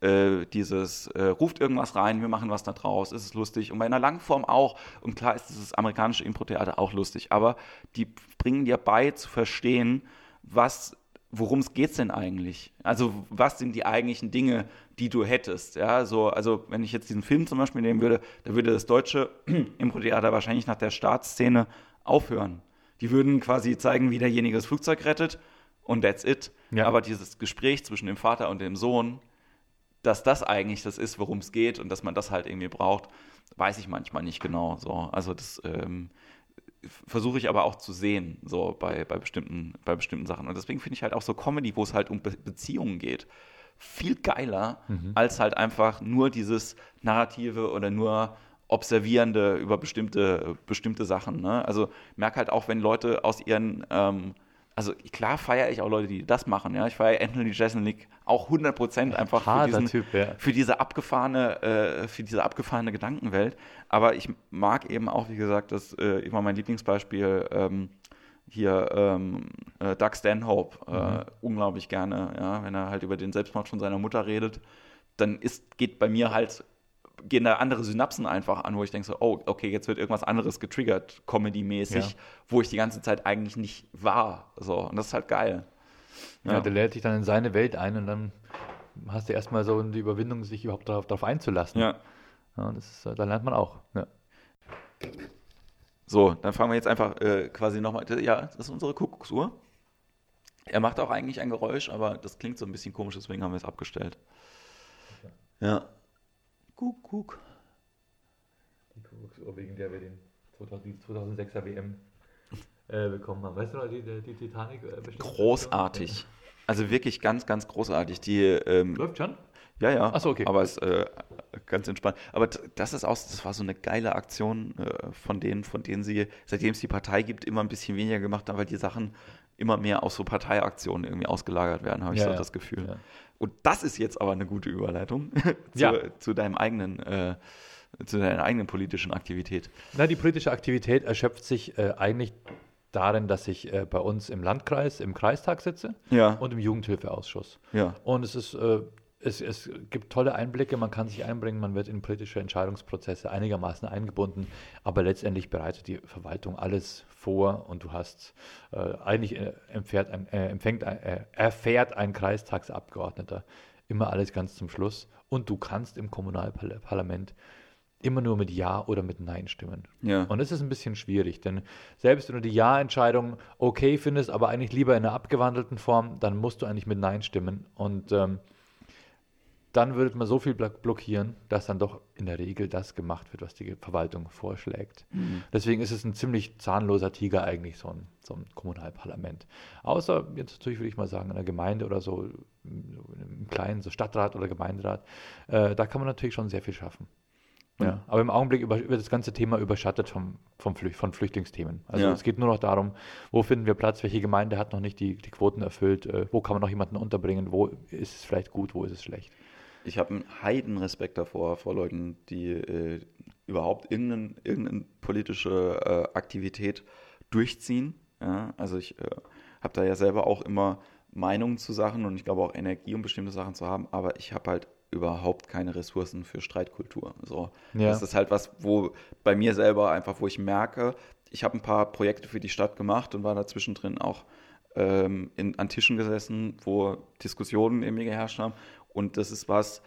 S1: äh, dieses äh, ruft irgendwas rein, wir machen was da draus, ist es lustig. Und bei einer Langform auch. Und klar ist das amerikanische Impro-Theater auch lustig, aber die bringen dir bei zu verstehen, was worum es geht denn eigentlich? Also was sind die eigentlichen Dinge, die du hättest? Ja, so, also wenn ich jetzt diesen Film zum Beispiel nehmen würde, da würde das deutsche *clears throat* Impro-Theater wahrscheinlich nach der Startszene aufhören. Die würden quasi zeigen, wie derjenige das Flugzeug rettet und that's it. Ja. Aber dieses Gespräch zwischen dem Vater und dem Sohn, dass das eigentlich das ist, worum es geht und dass man das halt irgendwie braucht, weiß ich manchmal nicht genau. So, also das ähm, versuche ich aber auch zu sehen, so bei, bei, bestimmten, bei bestimmten Sachen. Und deswegen finde ich halt auch so Comedy, wo es halt um Be Beziehungen geht, viel geiler, mhm. als halt einfach nur dieses Narrative oder nur Observierende über bestimmte, bestimmte Sachen. Ne? Also merke halt auch, wenn Leute aus ihren ähm, also klar feiere ich auch Leute, die das machen. Ja, ich feiere Anthony Jeselnik auch 100 Prozent einfach für, diesen,
S2: typ, ja.
S1: für diese abgefahrene, äh, für diese abgefahrene Gedankenwelt. Aber ich mag eben auch, wie gesagt, das äh, immer mein Lieblingsbeispiel ähm, hier ähm, äh, Doug Stanhope äh, mhm. unglaublich gerne. Ja, wenn er halt über den Selbstmord von seiner Mutter redet, dann ist geht bei mir halt gehen da andere Synapsen einfach an, wo ich denke so, oh, okay, jetzt wird irgendwas anderes getriggert, Comedy-mäßig, ja. wo ich die ganze Zeit eigentlich nicht war. So, und das ist halt geil.
S2: Ja, ja der lädt dich dann in seine Welt ein und dann hast du erstmal so die Überwindung, sich überhaupt darauf, darauf einzulassen.
S1: Ja.
S2: ja das ist, dann lernt man auch. Ja.
S1: So, dann fangen wir jetzt einfach äh, quasi nochmal. Ja, das ist unsere Kuckucksuhr. Er macht auch eigentlich ein Geräusch, aber das klingt so ein bisschen komisch, deswegen haben wir es abgestellt. Ja. Kuckuck.
S2: Die Kuckucksuhr, wegen der wir den 2006er WM äh, bekommen haben. Weißt du noch, die, die Titanic? Äh,
S1: großartig. Also wirklich ganz, ganz großartig. Die, ähm,
S2: Läuft schon?
S1: Ja, ja.
S2: Achso, okay.
S1: Aber es ist äh, ganz entspannt. Aber das ist auch, das war so eine geile Aktion äh, von denen, von denen sie, seitdem es die Partei gibt, immer ein bisschen weniger gemacht haben, weil die Sachen immer mehr auf so Parteiaktionen irgendwie ausgelagert werden, habe ich ja, so ja. das Gefühl. Ja. Und das ist jetzt aber eine gute Überleitung *laughs* zu, ja. zu deinem eigenen, äh, zu deiner eigenen politischen Aktivität.
S2: Na, die politische Aktivität erschöpft sich äh, eigentlich darin, dass ich äh, bei uns im Landkreis, im Kreistag sitze
S1: ja.
S2: und im Jugendhilfeausschuss.
S1: Ja.
S2: Und es ist äh, es, es, gibt tolle Einblicke, man kann sich einbringen, man wird in politische Entscheidungsprozesse einigermaßen eingebunden, aber letztendlich bereitet die Verwaltung alles vor und du hast äh, eigentlich äh, empfährt ein, äh, empfängt, äh, erfährt ein Kreistagsabgeordneter immer alles ganz zum Schluss und du kannst im Kommunalparlament immer nur mit Ja oder mit Nein stimmen.
S1: Ja.
S2: Und das ist ein bisschen schwierig, denn selbst wenn du die Ja-Entscheidung okay findest, aber eigentlich lieber in einer abgewandelten Form, dann musst du eigentlich mit Nein stimmen. Und ähm, dann würde man so viel blo- blockieren, dass dann doch in der Regel das gemacht wird, was die Verwaltung vorschlägt. Deswegen ist es ein ziemlich zahnloser Tiger eigentlich, so ein, so ein Kommunalparlament. Außer jetzt natürlich würde ich mal sagen, in einer Gemeinde oder so, im kleinen, so Stadtrat oder Gemeinderat, äh, da kann man natürlich schon sehr viel schaffen. Ja, aber im Augenblick über, wird das ganze Thema überschattet vom, vom Flü von Flüchtlingsthemen. Also
S1: Ja.
S2: es geht nur noch darum, wo finden wir Platz, welche Gemeinde hat noch nicht die, die Quoten erfüllt, äh, wo kann man noch jemanden unterbringen, wo ist es vielleicht gut, wo ist es schlecht.
S1: Ich habe einen Heidenrespekt davor, vor Leuten, die äh, überhaupt irgendeine, irgendeine politische äh, Aktivität durchziehen. Ja? Also ich äh, habe da ja selber auch immer Meinungen zu Sachen und ich glaube auch Energie, um bestimmte Sachen zu haben, aber ich habe halt überhaupt keine Ressourcen für Streitkultur. So,
S2: Ja.
S1: Das ist halt was, wo bei mir selber einfach, wo ich merke, ich habe ein paar Projekte für die Stadt gemacht und war da zwischendrin auch ähm, in, an Tischen gesessen, wo Diskussionen in mir geherrscht haben. Und das ist was,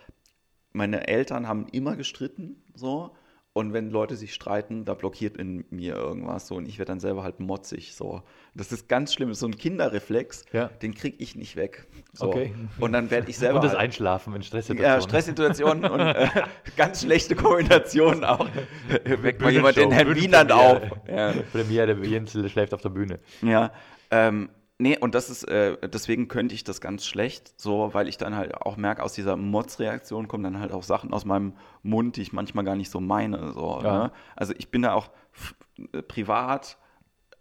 S1: meine Eltern haben immer gestritten, so. Und wenn Leute sich streiten, da blockiert in mir irgendwas so und ich werde dann selber halt motzig so. Das ist ganz schlimm, das ist so ein Kinderreflex,
S2: Ja.
S1: den kriege ich nicht weg. So.
S2: Okay.
S1: Und dann werde ich selber
S2: Und das
S1: halt,
S2: Einschlafen in Stresssituationen.
S1: ja, Stresssituationen und äh, *laughs* ganz schlechte Kombinationen auch. *laughs* Weckt mal jemand den Herrn Wienand auf. Ja.
S2: Premiere, Jensel schläft auf der Bühne.
S1: Ja, ähm, nee, und das ist, äh, deswegen könnte ich das ganz schlecht, so, weil ich dann halt auch merke, aus dieser Motzreaktion kommen dann halt auch Sachen aus meinem Mund, die ich manchmal gar nicht so meine, so,
S2: Ja.
S1: ne? Also ich bin da auch äh, privat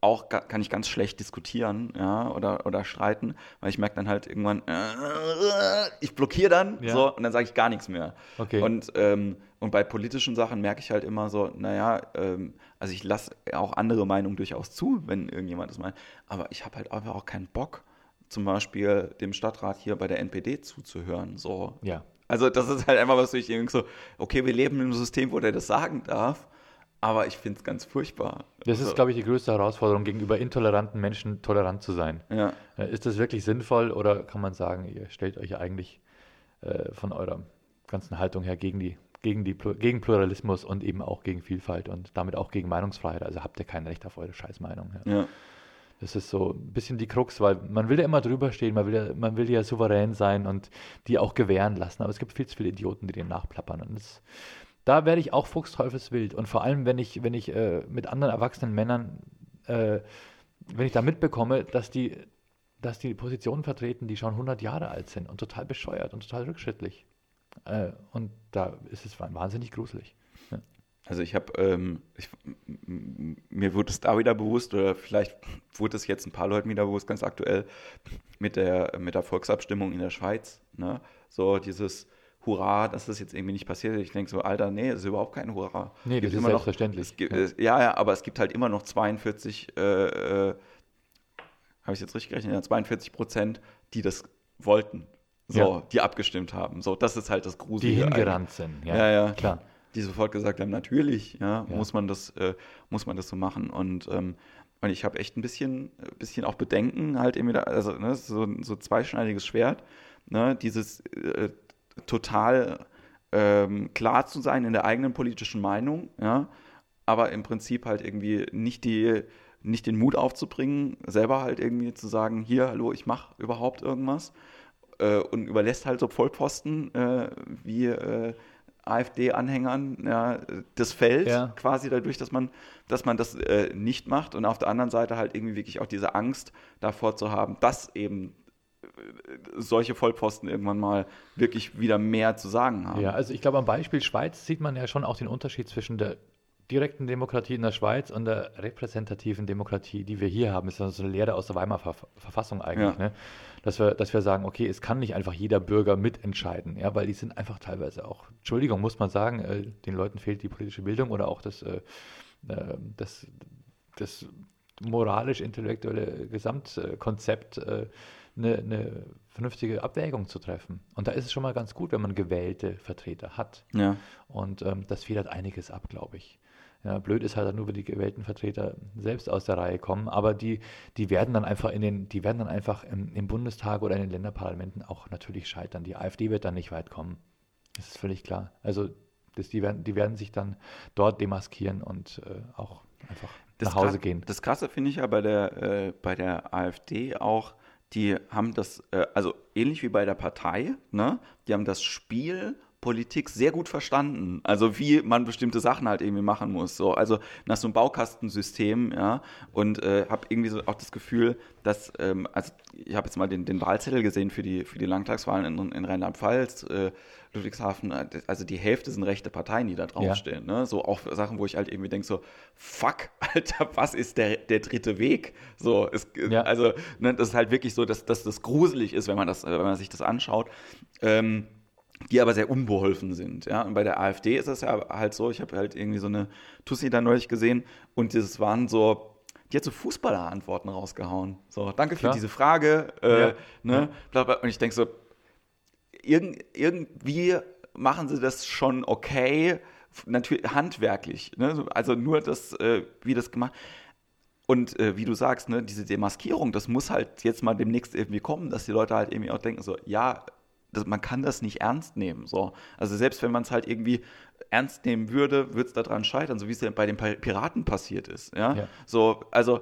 S1: auch kann ich ganz schlecht diskutieren, ja, oder, oder streiten, weil ich merke dann halt irgendwann, äh, ich blockiere dann,
S2: Ja.
S1: so, und dann sage ich gar nichts mehr.
S2: Okay.
S1: Und, ähm, und bei politischen Sachen merke ich halt immer so, naja, ähm, also ich lasse auch andere Meinungen durchaus zu, wenn irgendjemand das meint, aber ich habe halt einfach auch keinen Bock, zum Beispiel dem Stadtrat hier bei der NPD zuzuhören, so.
S2: Ja.
S1: Also das ist halt einfach was, wo ich irgendwie so, okay, wir leben in einem System, wo der das sagen darf, aber ich finde es ganz furchtbar.
S2: Das ist,
S1: Also,
S2: glaube ich, die größte Herausforderung, gegenüber intoleranten Menschen tolerant zu sein.
S1: ja.
S2: Äh, Ist das wirklich sinnvoll oder kann man sagen, ihr stellt euch eigentlich äh, von eurer ganzen Haltung her gegen, die, gegen, die, gegen Pluralismus und eben auch gegen Vielfalt und damit auch gegen Meinungsfreiheit? Also habt ihr kein Recht auf eure Scheißmeinung. Ja.
S1: Ja.
S2: Das ist so ein bisschen die Krux, weil man will ja immer drüber stehen, man will ja, man will ja souverän sein und die auch gewähren lassen. Aber es gibt viel zu viele Idioten, die dem nachplappern. Und das, da werde ich auch fuchsteufelswild. Und vor allem, wenn ich, wenn ich äh, mit anderen erwachsenen Männern, äh, wenn ich da mitbekomme, dass die, dass die Positionen vertreten, die schon 100 Jahre alt sind und total bescheuert und total rückschrittlich. Äh, und da ist es wahnsinnig gruselig. Ja.
S1: Also ich habe, ähm, mir wurde es da wieder bewusst, oder vielleicht wurde es jetzt ein paar Leuten wieder bewusst, ganz aktuell, mit der, mit der Volksabstimmung in der Schweiz. Ne? So dieses Hurra, dass das jetzt irgendwie nicht passiert ist. Ich denke so, Alter, nee, das ist überhaupt kein Hurra.
S2: Nee, das ist
S1: immer noch,
S2: selbstverständlich.
S1: es gibt,
S2: Ja.
S1: ja, ja, aber es gibt halt immer noch 42, äh, äh, habe ich jetzt richtig gerechnet, ja, 42 Prozent, die das wollten. So,
S2: Ja.
S1: die abgestimmt haben. So, das ist halt das
S2: Die
S1: Gruselige.
S2: hingerannt sind.
S1: Ja, ja.
S2: Klar.
S1: die sofort gesagt haben, natürlich, ja,
S2: Ja.
S1: muss man das, äh, muss man das so machen. Und, ähm, und ich habe echt ein bisschen, bisschen auch Bedenken, halt eben wieder, also ne, so, ein- so zweischneidiges Schwert, ne, dieses äh, total ähm, klar zu sein in der eigenen politischen Meinung, ja, aber im Prinzip halt irgendwie nicht die nicht den Mut aufzubringen, selber halt irgendwie zu sagen, hier, hallo, ich mache überhaupt irgendwas äh, und überlässt halt so Vollposten äh, wie äh, AfD-Anhängern ja, das Feld
S2: Ja.
S1: quasi dadurch, dass man, dass man das äh, nicht macht und auf der anderen Seite halt irgendwie wirklich auch diese Angst davor zu haben, dass eben äh, solche Vollposten irgendwann mal wirklich wieder mehr zu sagen haben.
S2: Ja, also ich glaube, am Beispiel Schweiz sieht man ja schon auch den Unterschied zwischen der direkten Demokratie in der Schweiz und der repräsentativen Demokratie, die wir hier haben. Das ist also eine Lehre aus der Weimarer Verf Verfassung eigentlich,
S1: Ja.
S2: ne? Dass, wir, dass wir sagen, okay, es kann nicht einfach jeder Bürger mitentscheiden, ja, weil die sind einfach teilweise auch, Entschuldigung, muss man sagen, äh, den Leuten fehlt die politische Bildung oder auch das, äh, äh, das, das moralisch-intellektuelle Gesamtkonzept, äh, eine, eine vernünftige Abwägung zu treffen. Und da ist es schon mal ganz gut, wenn man gewählte Vertreter hat.
S1: Ja.
S2: Und ähm, das federt einiges ab, glaube ich. Ja, blöd ist halt nur, wenn die gewählten Vertreter selbst aus der Reihe kommen, aber die, die werden dann einfach in den, die werden dann einfach im, im Bundestag oder in den Länderparlamenten auch natürlich scheitern. Die AfD wird dann nicht weit kommen. Das ist völlig klar. Also Das, die, werden, die werden sich dann dort demaskieren und äh, auch einfach
S1: Das
S2: nach Hause gehen.
S1: Das Krasse finde ich ja bei der, äh, bei der AfD auch, die haben das, äh, also ähnlich wie bei der Partei, ne? Die haben das Spiel Politik sehr gut verstanden. Also wie man bestimmte Sachen halt irgendwie machen muss. So, also nach so einem Baukastensystem, ja. Und äh, habe irgendwie so auch das Gefühl, dass, ähm, also ich habe jetzt mal den, den Wahlzettel gesehen für die, für die Landtagswahlen in, in Rheinland-Pfalz, äh, Ludwigshafen, also die Hälfte sind rechte Parteien, die da draufstehen. Ne? So auch Sachen, wo ich halt irgendwie denke, so, fuck, *laughs* Alter, was ist der, der dritte Weg? So, es,
S2: Ja.
S1: also, ne, das ist halt wirklich so, dass, dass das gruselig ist, wenn man das, äh, wenn man sich das anschaut. Ähm, die aber sehr unbeholfen sind. Ja? Und bei der AfD ist es ja halt so, ich habe halt irgendwie so eine Tussi da neulich gesehen und das waren so, die hat so Fußballer-Antworten rausgehauen. So, danke
S2: Klar.
S1: für diese Frage. Äh,
S2: Ja.
S1: ne? Bla. Und ich denke so, irgend, irgendwie machen sie das schon okay, natürlich handwerklich. Ne? Also nur das, äh, wie das gemacht und äh, wie du sagst, ne, diese Demaskierung, das muss halt jetzt mal demnächst irgendwie kommen, dass die Leute halt irgendwie auch denken, so, ja, das, man kann das nicht ernst nehmen. So. Also selbst wenn man es halt irgendwie ernst nehmen würde, würde es daran scheitern, so wie es ja bei den Pi- Piraten passiert ist. Ja?
S2: Ja.
S1: So, also,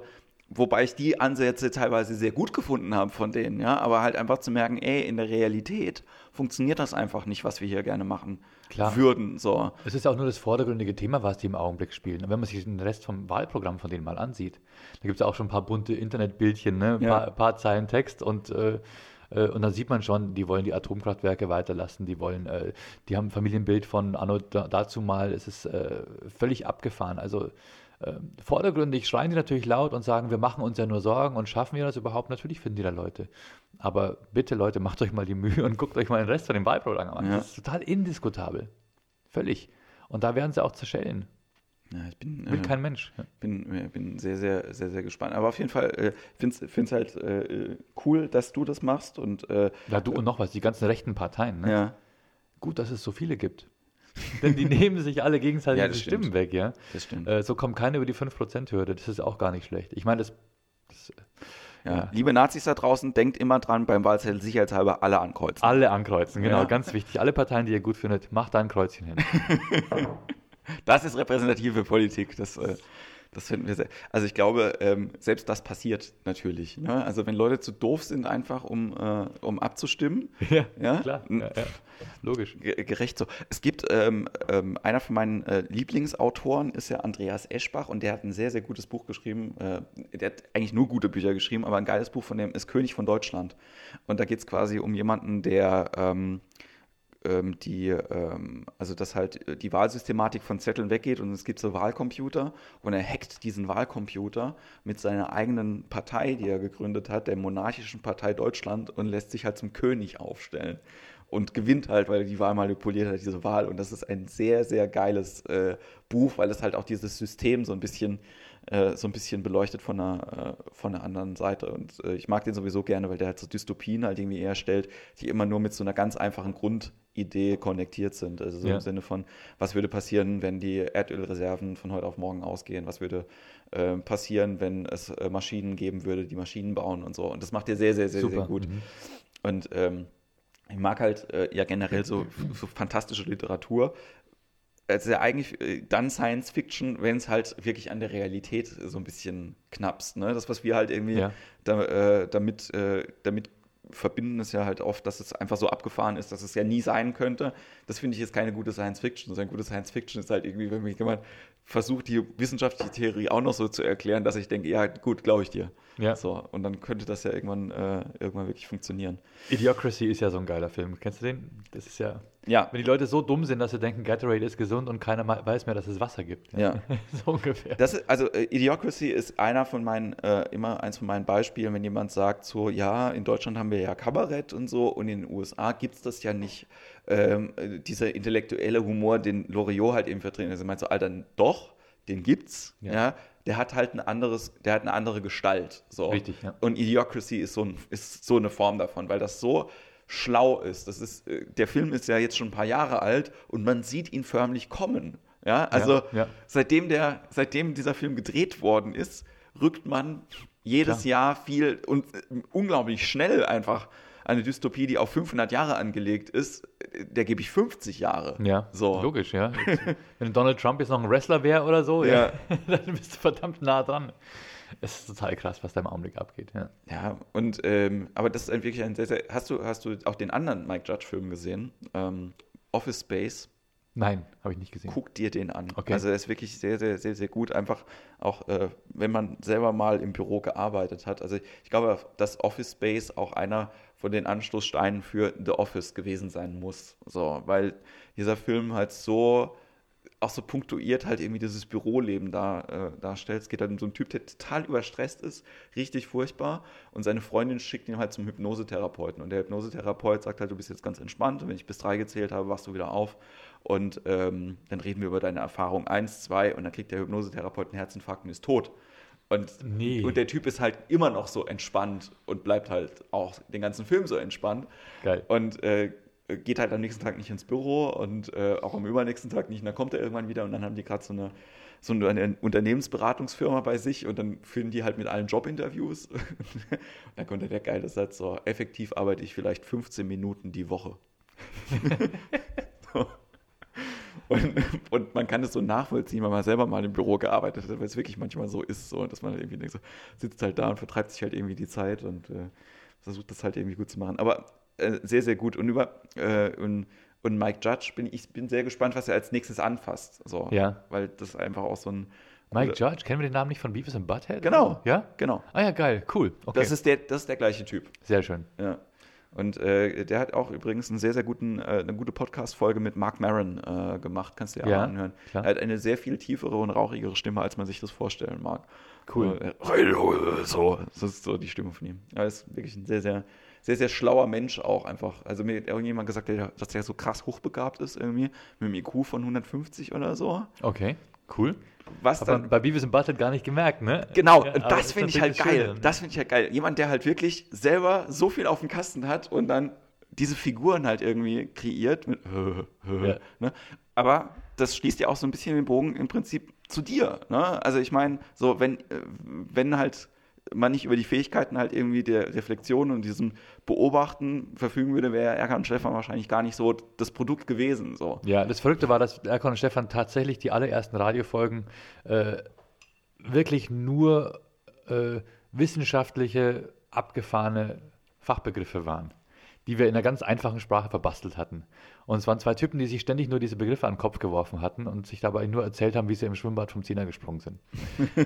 S1: wobei ich die Ansätze teilweise sehr gut gefunden habe von denen, ja, aber halt einfach zu merken, ey, in der Realität funktioniert das einfach nicht, was wir hier gerne machen
S2: Klar.
S1: würden. So.
S2: Es ist auch nur das vordergründige Thema, was die im Augenblick spielen. Und wenn man sich den Rest vom Wahlprogramm von denen mal ansieht, da gibt es auch schon ein paar bunte Internetbildchen, ne? ein
S1: Ja.
S2: paar, paar Zeilen Text und, äh, und dann sieht man schon, die wollen die Atomkraftwerke weiterlassen, die wollen, äh, die haben ein Familienbild von Anno da, dazu mal, es ist äh, völlig abgefahren. Also äh, vordergründig schreien die natürlich laut und sagen, wir machen uns ja nur Sorgen und schaffen wir das überhaupt? Natürlich finden die da Leute. Aber bitte Leute, macht euch mal die Mühe und guckt euch mal den Rest von dem Wahlprogramm an.
S1: Ja.
S2: Das ist total indiskutabel. Völlig. Und da werden sie auch zerschellen.
S1: Ja, ich bin,
S2: Will
S1: äh,
S2: kein Mensch.
S1: Bin, äh, bin sehr, sehr, sehr, sehr gespannt. Aber auf jeden Fall äh, finde ich es halt äh, cool, dass du das machst. Und äh,
S2: Ja, du und noch was, die ganzen rechten Parteien. Ne?
S1: ja,
S2: Gut, dass es so viele gibt. *laughs* Denn die nehmen sich alle gegenseitig
S1: Ja,
S2: die
S1: das
S2: Stimmen
S1: stimmt.
S2: weg, ja.
S1: das stimmt.
S2: Äh, so kommt keiner über die 5%-Hürde. Das ist auch gar nicht schlecht. Ich meine, das, das
S1: ja.
S2: ja.
S1: Liebe Nazis da draußen, denkt immer dran, beim Wahlzettel sicherheitshalber alle ankreuzen.
S2: alle ankreuzen, genau,
S1: Ja.
S2: ganz wichtig. Alle Parteien, die ihr gut findet, macht da ein Kreuzchen hin. *laughs*
S1: Das ist repräsentative Politik. Das, äh, das finden wir sehr. Also ich glaube, ähm, selbst das passiert natürlich. Ne? Also wenn Leute zu doof sind, einfach um, äh, um abzustimmen, *laughs*
S2: ja,
S1: Ja?
S2: klar. Ja, ja. Logisch.
S1: ge- gerecht so. Es gibt ähm, ähm, einer von meinen äh, Lieblingsautoren ist ja Andreas Eschbach und der hat ein sehr, sehr gutes Buch geschrieben. Der hat eigentlich nur gute Bücher geschrieben, aber ein geiles Buch von dem ist König von Deutschland. Und da geht es quasi um jemanden, der ähm, ähm, die, ähm, also dass halt äh, die Wahlsystematik von Zetteln weggeht und es gibt so Wahlcomputer und er hackt diesen Wahlcomputer mit seiner eigenen Partei, die er gegründet hat, der monarchischen Partei Deutschland und lässt sich halt zum König aufstellen und gewinnt halt, weil er die Wahl manipuliert hat, diese Wahl. Und das ist ein sehr, sehr geiles äh, Buch, weil es halt auch dieses System so ein bisschen äh, so ein bisschen beleuchtet von einer, äh, von einer anderen Seite. Und ich mag den sowieso gerne, weil der halt so Dystopien halt irgendwie herstellt, die immer nur mit so einer ganz einfachen Grundidee konnektiert sind. Also so
S2: Ja.
S1: im Sinne von, was würde passieren, wenn die Erdölreserven von heute auf morgen ausgehen? Was würde äh, passieren, wenn es äh, Maschinen geben würde, die Maschinen bauen und so. Und das macht er sehr, sehr, sehr, sehr
S2: Super.
S1: gut.
S2: Mhm.
S1: Und ähm, ich mag halt äh, ja generell so, so fantastische Literatur. Es ist ja eigentlich äh, dann Science Fiction, wenn es halt wirklich an der Realität so ein bisschen knappst. Ne? Das, was wir halt irgendwie
S2: Ja.
S1: da, äh, damit, äh, damit verbinden, ist ja halt oft, dass es einfach so abgefahren ist, dass es ja nie sein könnte. Das finde ich ist keine gute Science Fiction. So ein gutes Science Fiction ist halt irgendwie, wenn mich jemand versucht, die wissenschaftliche Theorie auch noch so zu erklären, dass ich denke, ja gut, glaube ich dir.
S2: Ja.
S1: So, und dann könnte das ja irgendwann, äh, irgendwann wirklich funktionieren.
S2: Idiocracy ist ja so ein geiler Film. Kennst du den? Das ist ja.
S1: Ja,
S2: Wenn die Leute so dumm sind, dass sie denken, Gatorade ist gesund und keiner weiß mehr, dass es Wasser gibt.
S1: Ja. *laughs*
S2: so ungefähr.
S1: Das ist, also äh, Idiocracy ist einer von meinen, äh, immer eins von meinen Beispielen, wenn jemand sagt so, ja, in Deutschland haben wir ja Kabarett und so und in den USA gibt es das ja nicht. Ähm, äh, dieser intellektuelle Humor, den Loriot halt eben vertreten. Also meinst so, Alter, doch, den gibt's, ja.
S2: Ja.
S1: Der hat halt ein anderes, der hat eine andere Gestalt. So.
S2: Richtig, ja.
S1: Und Idiocracy ist so, ein, ist so eine Form davon, weil das so schlau ist. Das ist, äh, der Film ist ja jetzt schon ein paar Jahre alt und man sieht ihn förmlich kommen. Ja, also
S2: ja.
S1: seitdem der, seitdem dieser Film gedreht worden ist, rückt man jedes
S2: Klar.
S1: Jahr viel und äh, unglaublich schnell einfach eine Dystopie, die auf 500 Jahre angelegt ist, der gebe ich 50 Jahre.
S2: Ja,
S1: So.
S2: logisch, ja. Jetzt, wenn Donald Trump jetzt noch ein Wrestler wäre oder so,
S1: Ja. *laughs*
S2: dann bist du verdammt nah dran. Es ist total krass, was da im Augenblick abgeht. Ja.
S1: Ja, und ähm, aber das ist ein, wirklich ein sehr, sehr. Hast du, hast du auch den anderen Mike Judge-Film gesehen? Ähm, Office Space.
S2: Nein, habe ich nicht gesehen.
S1: Guck dir den an.
S2: Okay.
S1: Also er ist wirklich sehr, sehr, sehr, sehr gut. Einfach auch, äh, wenn man selber mal im Büro gearbeitet hat. Also ich glaube, dass Office Space auch einer von den Anstoßsteinen für The Office gewesen sein muss. So, weil dieser Film halt so auch so punktuiert halt irgendwie dieses Büroleben da, äh, darstellt. Es geht halt um so einen Typ, der total überstresst ist, richtig furchtbar. Und seine Freundin schickt ihn halt zum Hypnosetherapeuten. Und der Hypnosetherapeut sagt halt, du bist jetzt ganz entspannt. Und wenn ich bis drei gezählt habe, wachst du wieder auf. Und ähm, dann reden wir über deine Erfahrung. Eins, zwei. Und dann kriegt der Hypnosetherapeut einen Herzinfarkt und ist tot. Und,
S2: Nee.
S1: und der Typ ist halt immer noch so entspannt und bleibt halt auch den ganzen Film so entspannt.
S2: Geil.
S1: Und äh, geht halt am nächsten Tag nicht ins Büro und äh, auch am übernächsten Tag nicht. Und dann kommt er irgendwann wieder und dann haben die gerade so eine, so eine Unternehmensberatungsfirma bei sich und dann führen die halt mit allen Jobinterviews. *laughs* und dann kommt der geile Satz so, effektiv arbeite ich vielleicht 15 Minuten die Woche. *laughs* so. Und, und man kann es so nachvollziehen, weil man selber mal im Büro gearbeitet hat, weil es wirklich manchmal so ist, so, dass man halt irgendwie denkt, so, sitzt halt da und vertreibt sich halt irgendwie die Zeit und äh, versucht das halt irgendwie gut zu machen. Aber äh, sehr, sehr gut. Und über äh, und, und Mike Judge bin ich bin sehr gespannt, was er als nächstes anfasst. So,
S2: Ja.
S1: Weil das einfach auch so ein.
S2: Mike Judge, kennen wir den Namen nicht von Beavis and Butthead?
S1: Genau.
S2: Ja?
S1: Genau.
S2: Ah ja, geil, cool. Okay.
S1: Das, ist der, das ist der gleiche Typ.
S2: Sehr schön.
S1: Ja. Und äh, der hat auch übrigens einen sehr, sehr guten, äh, eine gute Podcast-Folge mit Mark Maron äh, gemacht. Kannst du dir
S2: Ja,
S1: auch anhören.
S2: klar.
S1: Er hat eine sehr viel tiefere und rauchigere Stimme, als man sich das vorstellen mag.
S2: Cool.
S1: Äh, so, das ist so die Stimme von ihm. Er ist wirklich ein sehr, sehr, sehr, sehr schlauer Mensch auch einfach. Also mir hat irgendjemand gesagt, dass er so krass hochbegabt ist irgendwie, mit einem IQ von 150 oder so.
S2: Okay, cool.
S1: Was dann
S2: bei Beavis and Butthead gar nicht gemerkt, ne?
S1: Genau,
S2: Ja,
S1: und das finde ich halt geil.
S2: Schöne.
S1: Das finde ich halt geil. Jemand, der halt wirklich selber so viel auf dem Kasten hat und dann diese Figuren halt irgendwie kreiert. Mit, *laughs*
S2: Ja.
S1: ne? Aber das schließt ja auch so ein bisschen den Bogen im Prinzip zu dir. Ne? Also ich meine, so wenn, äh, wenn halt man nicht über die Fähigkeiten halt irgendwie der Reflexion und diesem Beobachten verfügen würde, wäre Erkan und Stefan wahrscheinlich gar nicht so das Produkt gewesen. So.
S2: Ja, das Verrückte war, dass Erkon und Stefan tatsächlich die allerersten Radiofolgen äh, wirklich nur äh, wissenschaftliche, abgefahrene Fachbegriffe waren, die wir in einer ganz einfachen Sprache verbastelt hatten. Und es waren zwei Typen, die sich ständig nur diese Begriffe an den Kopf geworfen hatten und sich dabei nur erzählt haben, wie sie im Schwimmbad vom Zehner gesprungen sind. *laughs*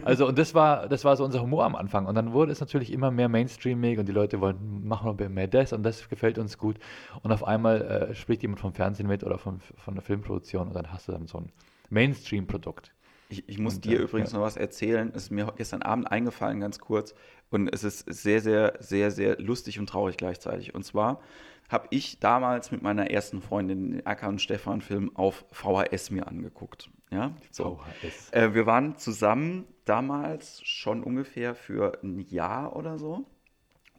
S2: Also, und das war, das war so unser Humor am Anfang. Und dann wurde es natürlich immer mehr mainstreamig und die Leute wollten, machen noch mehr das und das gefällt uns gut. Und auf einmal äh, spricht jemand vom Fernsehen mit oder von, von der Filmproduktion und dann hast du dann so ein Mainstream-Produkt.
S1: Ich, ich muss
S2: Und,
S1: dir
S2: äh,
S1: übrigens
S2: ja.
S1: noch was erzählen. Es ist mir gestern Abend eingefallen, ganz kurz. Und es ist sehr, sehr, sehr, sehr lustig und traurig gleichzeitig. Und zwar habe ich damals mit meiner ersten Freundin den Acker und Stefan Film auf VHS mir angeguckt. Ja, so.
S2: VHS.
S1: Äh, wir waren zusammen damals schon ungefähr für ein Jahr oder so.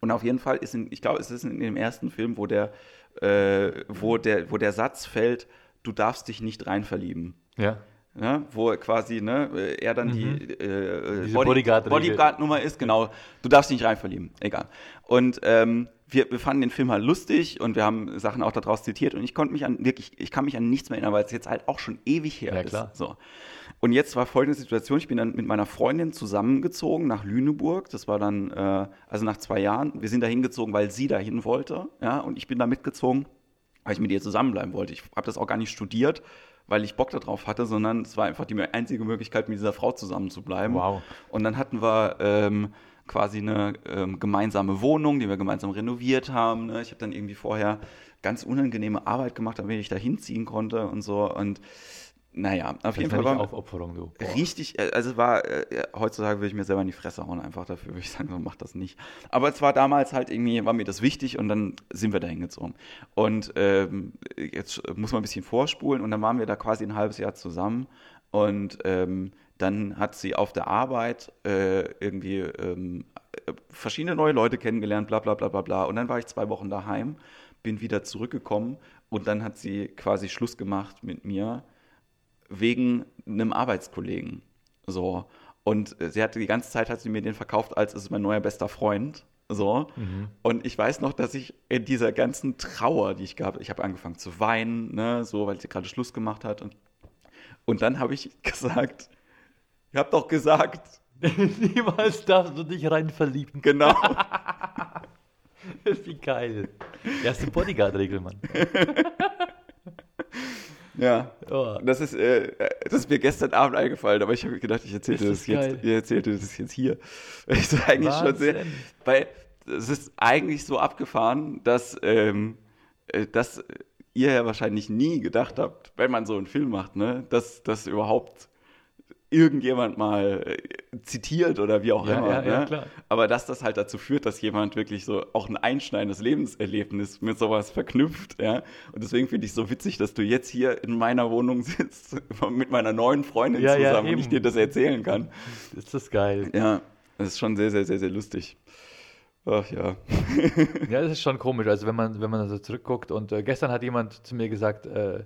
S1: Und auf jeden Fall ist, in, ich glaube, es ist in dem ersten Film, wo der, äh, wo der, wo der Satz fällt, du darfst dich nicht rein verlieben.
S2: Ja.
S1: Ja, wo quasi ne, er dann die
S2: Mhm.
S1: äh,
S2: Diese
S1: Body. Bodyguard-Nummer ist, genau. Du darfst dich nicht rein verlieben, egal. Und ähm, wir, wir fanden den Film halt lustig und wir haben Sachen auch daraus zitiert und ich konnte mich an wirklich, ich kann mich an nichts mehr erinnern, weil es jetzt halt auch schon ewig her
S2: Ja,
S1: ist.
S2: klar.
S1: So. Und jetzt war folgende Situation: Ich bin dann mit meiner Freundin zusammengezogen nach Lüneburg. Das war dann, äh, also nach zwei Jahren. Wir sind da hingezogen, weil sie dahin wollte, ja, und ich bin da mitgezogen, weil ich mit ihr zusammenbleiben wollte. Ich habe das auch gar nicht studiert, weil ich Bock darauf hatte, sondern es war einfach die einzige Möglichkeit, mit dieser Frau zusammen zu bleiben.
S2: Wow.
S1: Und dann hatten wir ähm, quasi eine ähm, gemeinsame Wohnung, die wir gemeinsam renoviert haben. Ne? Ich habe dann irgendwie vorher ganz unangenehme Arbeit gemacht, damit ich da hinziehen konnte und so. Und naja, auf
S2: Das
S1: jeden Fall war
S2: Aufopferung, du. Boah.
S1: richtig, äh, also es war, äh, heutzutage würde ich mir selber in die Fresse hauen, einfach dafür würde ich sagen, so mach das nicht. Aber es war damals halt irgendwie, war mir das wichtig und dann sind wir da hingezogen. Und ähm, jetzt muss man ein bisschen vorspulen und dann waren wir da quasi ein halbes Jahr zusammen und ähm, dann hat sie auf der Arbeit äh, irgendwie ähm, äh, verschiedene neue Leute kennengelernt, bla bla bla bla bla. Und dann war ich zwei Wochen daheim, bin wieder zurückgekommen und dann hat sie quasi Schluss gemacht mit mir wegen einem Arbeitskollegen. So. Und sie hatte die ganze Zeit hat sie mir den verkauft, als es ist mein neuer bester Freund. So. Und ich weiß noch, dass ich in dieser ganzen Trauer, die ich gab, ich habe angefangen zu weinen, ne, so, weil sie gerade Schluss gemacht hat. Und, und dann habe ich *laughs* gesagt, ich habe doch gesagt, *laughs*
S2: Niemals darfst du dich rein verlieben.
S1: genau. *laughs*
S2: Wie geil. Erste Bodyguard-Regel, Mann.
S1: Ja.
S2: Oh.
S1: Das ist, äh, das ist mir gestern Abend eingefallen, aber ich habe gedacht, ich erzählte
S2: Ist
S1: das,
S2: das
S1: jetzt, ich erzählte das jetzt hier. *laughs* Ich ist eigentlich schon sehr, weil es ist eigentlich so abgefahren, dass, ähm, äh, dass ihr ja wahrscheinlich nie gedacht habt, wenn man so einen Film macht, ne, dass das überhaupt irgendjemand mal äh, zitiert oder wie auch
S2: Ja,
S1: immer.
S2: ja, ja,
S1: ne?
S2: klar.
S1: Aber dass das halt dazu führt, dass jemand wirklich so auch ein einschneidendes Lebenserlebnis mit sowas verknüpft, ja. Und deswegen finde ich so witzig, dass du jetzt hier in meiner Wohnung *laughs* sitzt mit meiner neuen Freundin
S2: Ja, ja,
S1: zusammen und
S2: eben.
S1: ich dir das erzählen kann.
S2: Ist das geil.
S1: Ja, das ist schon sehr, sehr, sehr, sehr lustig. Ach ja. *laughs*
S2: Ja, das ist schon komisch. Also wenn man, wenn man so zurückguckt und äh, gestern hat jemand zu mir gesagt, äh,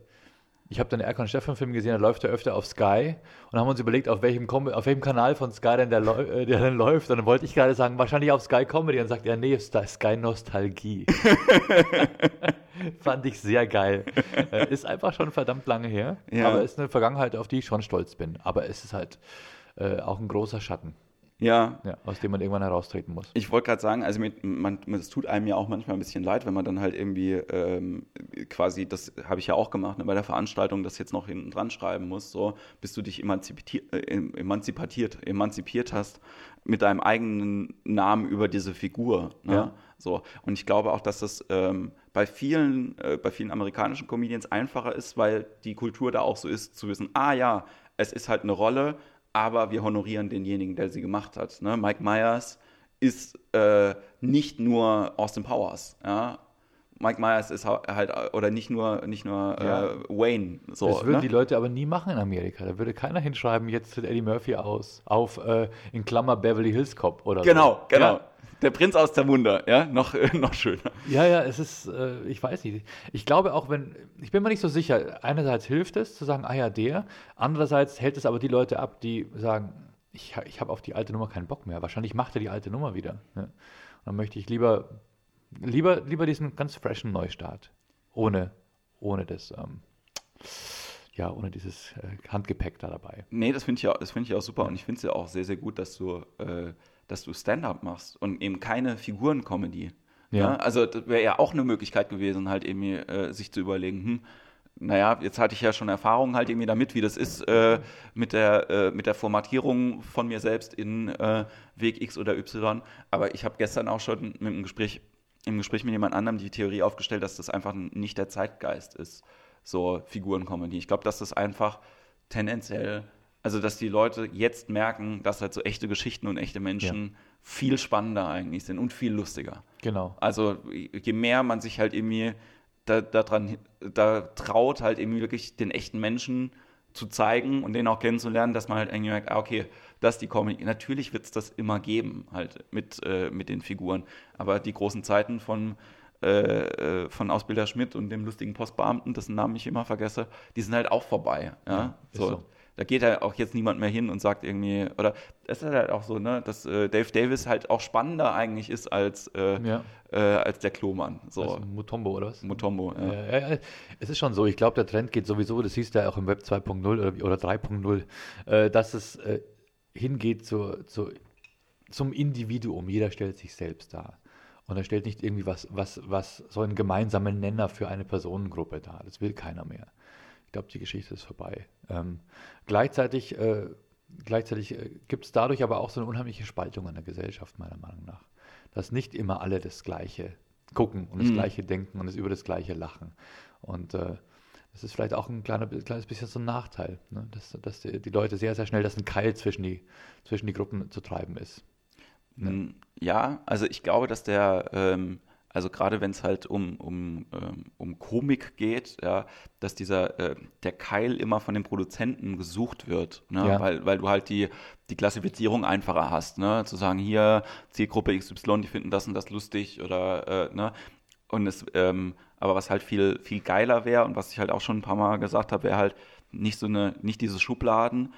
S2: ich habe den Erkan Stefan Film gesehen, der läuft ja öfter auf Sky und haben uns überlegt, auf welchem, Com auf welchem Kanal von Sky denn der, äh, der dann läuft. Und dann wollte ich gerade sagen, wahrscheinlich auf Sky Comedy und sagt er, nee, Sky Sky Nostalgie. *laughs* Fand ich sehr geil. Äh, ist einfach schon verdammt lange her,
S1: Ja.
S2: aber ist eine Vergangenheit, auf die ich schon stolz bin. Aber es ist halt äh, auch ein großer Schatten,
S1: Ja,
S2: ja, aus dem man irgendwann heraustreten muss.
S1: Ich wollte gerade sagen, also mit, man, es tut einem ja auch manchmal ein bisschen leid, wenn man dann halt irgendwie ähm, quasi, das habe ich ja auch gemacht, ne, bei der Veranstaltung das jetzt noch hinten dran schreiben muss, so, bis du dich emanzipiert, äh, emanzipiert, emanzipiert hast mit deinem eigenen Namen über diese Figur. Ne?
S2: Ja.
S1: So. Und ich glaube auch, dass das ähm, bei vielen, äh, bei vielen amerikanischen Comedians einfacher ist, weil die Kultur da auch so ist, zu wissen, ah ja, es ist halt eine Rolle, aber wir honorieren denjenigen, der sie gemacht hat. Ne? Mike Myers ist äh, nicht nur Austin Powers, ja. Mike Myers ist halt, äh, oder nicht nur, nicht nur
S2: Ja.
S1: äh, Wayne. So,
S2: Das würden
S1: ne?
S2: die Leute aber nie machen in Amerika. Da würde keiner hinschreiben, jetzt tritt Eddie Murphy aus, auf äh, in Klammer Beverly Hills Cop oder
S1: Genau,
S2: so.
S1: genau.
S2: Ja,
S1: Der Prinz aus Zamunda, ja, noch, äh, *laughs* noch schöner.
S2: ja, ja, es ist, äh, ich weiß nicht. Ich glaube auch, wenn, ich bin mir nicht so sicher, einerseits hilft es zu sagen, ah ja, der, andererseits hält es aber die Leute ab, die sagen, ich, ich habe auf die alte Nummer keinen Bock mehr. Wahrscheinlich macht er die alte Nummer wieder. Ne? Und dann möchte ich lieber, lieber, lieber diesen ganz freshen Neustart. Ohne, ohne das, ähm, ja, ohne dieses äh, Handgepäck da dabei.
S1: Nee, das finde ich, ja- das find ich auch super und ich finde es ja auch sehr, sehr gut, dass du, äh, dass du Stand-up machst und eben keine Figuren-Comedy.
S2: Ja.
S1: Ja. Also das wäre ja auch eine Möglichkeit gewesen, halt irgendwie äh, sich zu überlegen, hm, naja, jetzt hatte ich ja schon Erfahrungen halt irgendwie damit, wie das ist äh, mit, der, äh, mit der Formatierung von mir selbst in äh, Weg X oder Y. Aber ich habe gestern auch schon mit einem Gespräch, im Gespräch mit jemand anderem die Theorie aufgestellt, dass das einfach nicht der Zeitgeist ist, so Figuren-Comedy. Ich glaube, dass das einfach tendenziell, also dass die Leute jetzt merken, dass halt so echte Geschichten und echte Menschen viel spannender eigentlich sind und viel lustiger.
S2: Genau.
S1: Also je mehr man sich halt irgendwie da, da, dran, da traut, halt irgendwie wirklich den echten Menschen zu zeigen und den auch kennenzulernen, dass man halt irgendwie merkt, ah, okay, das ist die Comedy. Natürlich wird es das immer geben, halt mit, äh, mit den Figuren. Aber die großen Zeiten von, äh, äh, von Ausbilder Schmidt und dem lustigen Postbeamten, dessen Namen ich immer vergesse, die sind halt auch vorbei. Ja,
S2: Ja, ist
S1: so.
S2: so.
S1: Da geht ja auch jetzt niemand mehr hin und sagt irgendwie, oder es ist halt auch so, ne, dass äh, Dave Davis halt auch spannender eigentlich ist als, äh,
S2: Ja.
S1: äh, als der Klomann. So,
S2: Also Mutombo oder was?
S1: Mutombo. Ja.
S2: Ja. Es ist schon so, ich glaube, der Trend geht sowieso, das du ja auch im Web 2.0 oder, oder 3.0, äh, dass es äh, hingeht zu, zu, zum Individuum. Jeder stellt sich selbst dar. Und er stellt nicht irgendwie was, was, was so einen gemeinsamen Nenner für eine Personengruppe dar. Das will keiner mehr. Ich glaube, die Geschichte ist vorbei. Ähm, gleichzeitig äh, gleichzeitig äh, gibt es dadurch aber auch so eine unheimliche Spaltung in der Gesellschaft, meiner Meinung nach. Dass nicht immer alle das Gleiche gucken und das
S1: Mhm.
S2: Gleiche denken und es über das Gleiche lachen. Und äh, das ist vielleicht auch ein kleiner, kleines bisschen so ein Nachteil, ne? dass, dass die, die Leute sehr, sehr schnell, dass ein Keil zwischen die, zwischen die Gruppen zu treiben ist.
S1: Mm, Ja, also ich glaube, dass der, ähm, also gerade wenn es halt um, um, ähm, um Komik geht, ja, dass dieser, äh, der Keil immer von den Produzenten gesucht wird, ne?
S2: Ja.
S1: weil, weil du halt die, die Klassifizierung einfacher hast, ne? zu sagen, hier Zielgruppe XY, die finden das und das lustig oder, äh, ne? Und es, ähm, aber was halt viel, viel geiler wäre und was ich halt auch schon ein paar Mal gesagt habe, wäre halt nicht so eine, nicht diese Schubladen,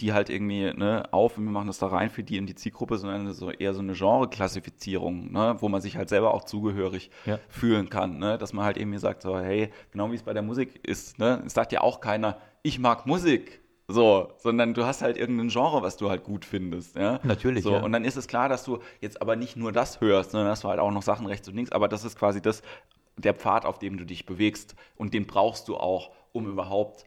S1: die halt irgendwie ne, auf und wir machen das da rein für die in die Zielgruppe, sondern so eher so eine Genre-Klassifizierung, ne, wo man sich halt selber auch zugehörig
S2: Ja.
S1: fühlen kann. Ne, dass man halt irgendwie sagt, so, hey, genau wie es bei der Musik ist, ne, es sagt ja auch keiner, ich mag Musik. So, sondern du hast halt irgendein Genre, was du halt gut findest. Ja?
S2: Natürlich,
S1: So,
S2: ja.
S1: und dann ist es klar, dass du jetzt aber nicht nur das hörst, sondern dass du halt auch noch Sachen rechts und links, aber das ist quasi das, der Pfad, auf dem du dich bewegst. Und den brauchst du auch, um überhaupt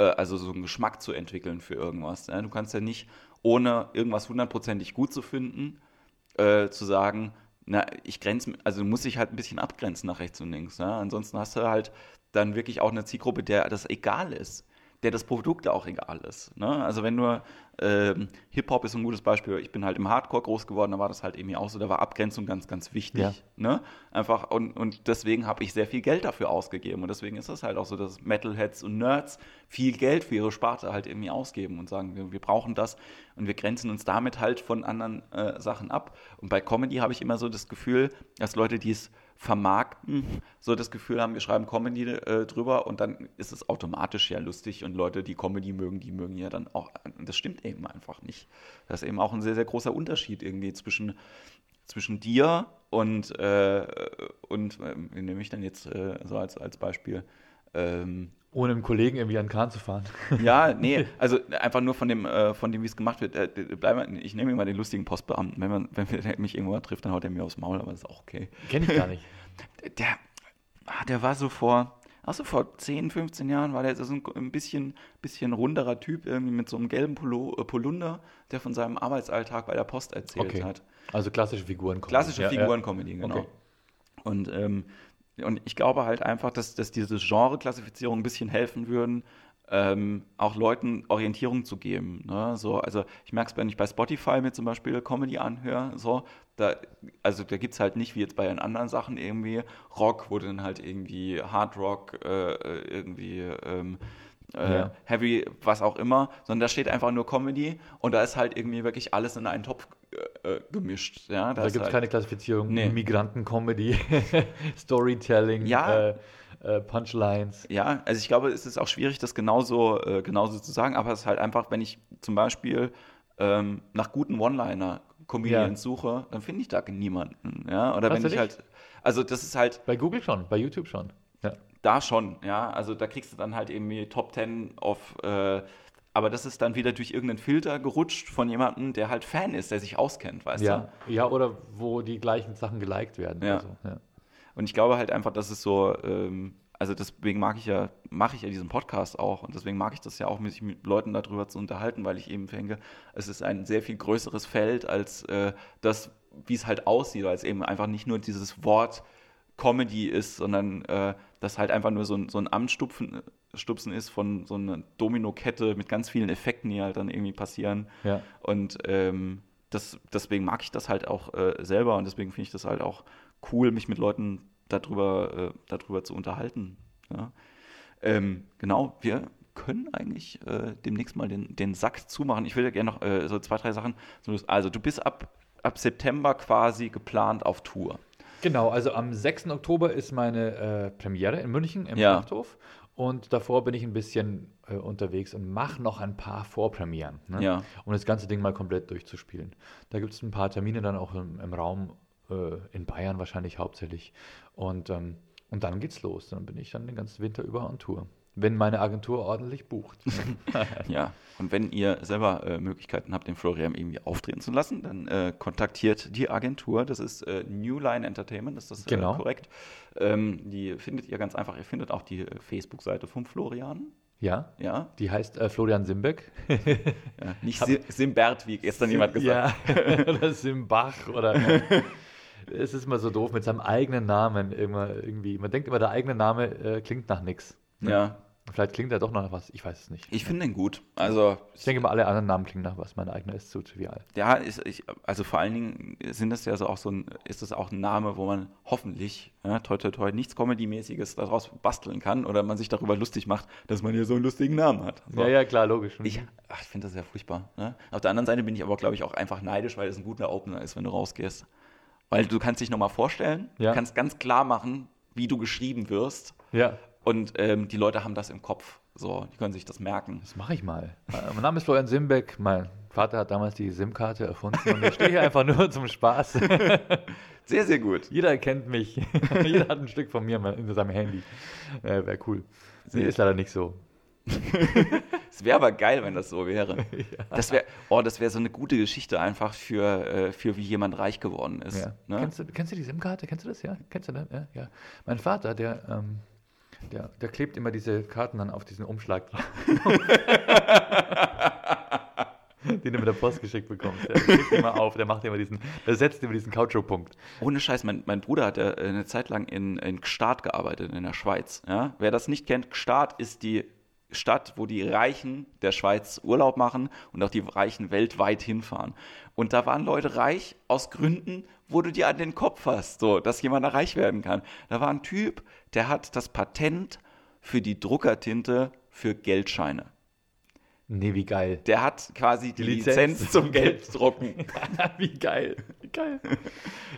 S1: äh, also so einen Geschmack zu entwickeln für irgendwas. Ja? Du kannst ja nicht, ohne irgendwas hundertprozentig gut zu finden, äh, zu sagen, na, ich grenze, also du musst dich halt ein bisschen abgrenzen nach rechts und links. Ja? Ansonsten hast du halt dann wirklich auch eine Zielgruppe, der das egal ist, der das Produkt auch egal ist. Ne? Also wenn nur ähm, Hip-Hop ist ein gutes Beispiel, ich bin halt im Hardcore groß geworden, da war das halt irgendwie auch so, da war Abgrenzung ganz, ganz wichtig.
S2: Ja.
S1: Ne? Einfach, und, und deswegen habe ich sehr viel Geld dafür ausgegeben. Und deswegen ist es halt auch so, dass Metalheads und Nerds viel Geld für ihre Sparte halt irgendwie ausgeben und sagen, wir, wir brauchen das und wir grenzen uns damit halt von anderen äh, Sachen ab. Und bei Comedy habe ich immer so das Gefühl, dass Leute, die es vermarkten, so das Gefühl haben, wir schreiben Comedy äh, drüber und dann ist es automatisch ja lustig und Leute, die Comedy mögen, die mögen ja dann auch, das stimmt eben einfach nicht. Das ist eben auch ein sehr, sehr großer Unterschied irgendwie zwischen, zwischen dir und, äh, und äh, nehme ich dann jetzt äh, so als, als Beispiel? Ähm,
S2: Ohne einem Kollegen irgendwie an den Kahn zu fahren. *laughs*
S1: ja, nee, *laughs* also einfach nur von dem, äh, von dem, wie es gemacht wird. Äh, bleib ich nehme immer den lustigen Postbeamten. Wenn, man, wenn der mich irgendwo trifft, dann haut er mir aufs Maul, aber das ist auch okay.
S2: Kenne ich gar nicht. *laughs*
S1: Der, ah, der war so vor, auch so vor 10, 15 Jahren, war der so ein, ein bisschen, bisschen runderer Typ, irgendwie mit so einem gelben Polo, äh, Polunder, der von seinem Arbeitsalltag bei der Post erzählt
S2: Okay.
S1: hat.
S2: Also klassische Figuren.
S1: Klassische
S2: Ja, ja.
S1: Figuren-Comedy, genau.
S2: Okay.
S1: Und, ähm, und ich glaube halt einfach, dass, dass diese Genre-Klassifizierung ein bisschen helfen würden, ähm, auch Leuten Orientierung zu geben. Ne? So, also ich merke es, wenn ich bei Spotify mir zum Beispiel Comedy anhöre, so, da, also da gibt es halt nicht wie jetzt bei den anderen Sachen irgendwie Rock, wo dann halt irgendwie Hard Rock, äh, äh, irgendwie ähm, äh,
S2: Ja.
S1: Heavy, was auch immer, sondern da steht einfach nur Comedy und da ist halt irgendwie wirklich alles in einen Topf äh, gemischt. Ja?
S2: Da gibt es
S1: halt,
S2: keine Klassifizierung.
S1: Nee.
S2: Migranten-Comedy, *laughs* Storytelling,
S1: Ja.
S2: äh, äh, Punchlines.
S1: Ja, also ich glaube, es ist auch schwierig, das genauso, äh, genauso zu sagen, aber es ist halt einfach, wenn ich zum Beispiel ähm, nach guten One-Liner-Comedians
S2: Ja.
S1: suche, dann finde ich da niemanden. Ja? Oder wenn ich halt, also das ist halt
S2: Bei Google schon, bei YouTube schon. Ja.
S1: da schon, ja, also da kriegst du dann halt irgendwie Top 10 auf, aber das ist dann wieder durch irgendeinen Filter gerutscht von jemandem, der halt Fan ist, der sich auskennt, weißt du?
S2: Ja. ja, oder wo die gleichen Sachen geliked werden.
S1: Ja.
S2: oder so. ja.
S1: Und ich glaube halt einfach, dass es so, ähm, also deswegen mag ich ja, mache ich ja diesen Podcast auch und deswegen mag ich das ja auch, mich mit Leuten darüber zu unterhalten, weil ich eben denke, es ist ein sehr viel größeres Feld als äh, das, wie es halt aussieht, weil es eben einfach nicht nur dieses Wort Comedy ist, sondern äh, das halt einfach nur so ein, so ein Amtsstupfen Stupsen ist von so einer Dominokette mit ganz vielen Effekten, die halt dann irgendwie passieren.
S2: Ja.
S1: Und ähm, das, deswegen mag ich das halt auch äh, selber und deswegen finde ich das halt auch cool, mich mit Leuten darüber, äh, darüber zu unterhalten. Ja. Ähm, genau, wir können eigentlich äh, demnächst mal den, den Sack zumachen. Ich will ja gerne noch äh, so zwei, drei Sachen. Also, du bist ab, ab September quasi geplant auf Tour.
S2: Genau, also am 6. Oktober ist meine äh, Premiere in München im
S1: Ja.
S2: Schlachthof. Und davor bin ich ein bisschen äh, unterwegs und mache noch ein paar Vorpremieren, ne?
S1: Ja.
S2: um das ganze Ding mal komplett durchzuspielen. Da gibt es ein paar Termine dann auch im, im Raum äh, in Bayern wahrscheinlich hauptsächlich. Und, ähm, und dann geht's los. Dann bin ich dann den ganzen Winter über on Tour. Wenn meine Agentur ordentlich bucht. *laughs*
S1: Ja, und wenn ihr selber äh, Möglichkeiten habt, den Florian irgendwie auftreten zu lassen, dann äh, kontaktiert die Agentur. Das ist äh, New Line Entertainment, ist das
S2: Genau.
S1: äh, korrekt? Ähm, die findet ihr ganz einfach. Ihr findet auch die äh, Facebook-Seite vom Florian.
S2: ja,
S1: Ja,
S2: die heißt äh, Florian Simbeck.
S1: ja. nicht Sim Simbert, wie gestern jemand gesagt
S2: Ja, *laughs* oder Simbach oder. es ist immer so doof mit seinem eigenen Namen. Immer, irgendwie. Man denkt immer, der eigene Name äh, klingt nach nichts.
S1: Ja,
S2: Vielleicht klingt er doch nach was, ich weiß es nicht.
S1: ich finde den gut. Also,
S2: Ich denke immer, alle anderen Namen klingen nach was. Mein eigener ist zu trivial.
S1: ja, ist, ich, also vor allen Dingen sind das ja so auch so ein, ist das auch ein Name, wo man hoffentlich, ja, toi, toi, toi, nichts Comedy-mäßiges daraus basteln kann oder man sich darüber lustig macht, dass man hier so einen lustigen Namen hat. So.
S2: Ja, ja, klar, logisch.
S1: Ich, ach, ich finde das ja furchtbar. Ne? Auf der anderen Seite bin ich aber, glaube ich, auch einfach neidisch, weil es ein guter Opener ist, wenn du rausgehst. Weil du kannst dich nochmal vorstellen,
S2: Ja.
S1: du kannst ganz klar machen, wie du geschrieben wirst
S2: ja,
S1: und ähm, die Leute haben das im Kopf. So, die können sich das merken.
S2: Das mache ich mal. Äh, Mein Name ist Florian Simbeck. Mein Vater hat damals die SIM-Karte erfunden und ich stehe hier einfach nur zum Spaß. *laughs*
S1: Sehr, sehr gut.
S2: Jeder kennt mich. *laughs* Jeder hat ein Stück von mir in seinem Handy. Äh, Wäre cool. Nee, ist leider nicht so. *laughs*
S1: Es wäre aber geil, wenn das so wäre. Das wäre, oh, das wäre so eine gute Geschichte einfach für, äh, für wie jemand reich geworden ist.
S2: Ja.
S1: Ne?
S2: Kennst, du, kennst du die SIM-Karte? Kennst du das? Ja? Kennst du das? Ja, ja. Mein Vater, der, ähm, der, der klebt immer diese Karten dann auf diesen Umschlag drauf. *laughs* Den du mit der Post geschickt bekommst. Der klebt immer auf, der macht immer diesen, der setzt immer diesen Kautschukpunkt.
S1: Ohne Scheiß, mein, mein Bruder hat ja äh, eine Zeit lang in, in Gstaad gearbeitet, in der Schweiz. Ja? Wer das nicht kennt, Gstaad ist die Stadt, wo die Reichen der Schweiz Urlaub machen und auch die Reichen weltweit hinfahren. Und da waren Leute reich aus Gründen, wo du dir an den Kopf hast, so, dass jemand da reich werden kann. Da war ein Typ, der hat das Patent für die Druckertinte für Geldscheine.
S2: Nee, wie geil.
S1: Der hat quasi die,
S2: Die
S1: Lizenz,
S2: Lizenz. *laughs*
S1: zum Gelddrucken. *laughs*
S2: wie geil. Wie geil.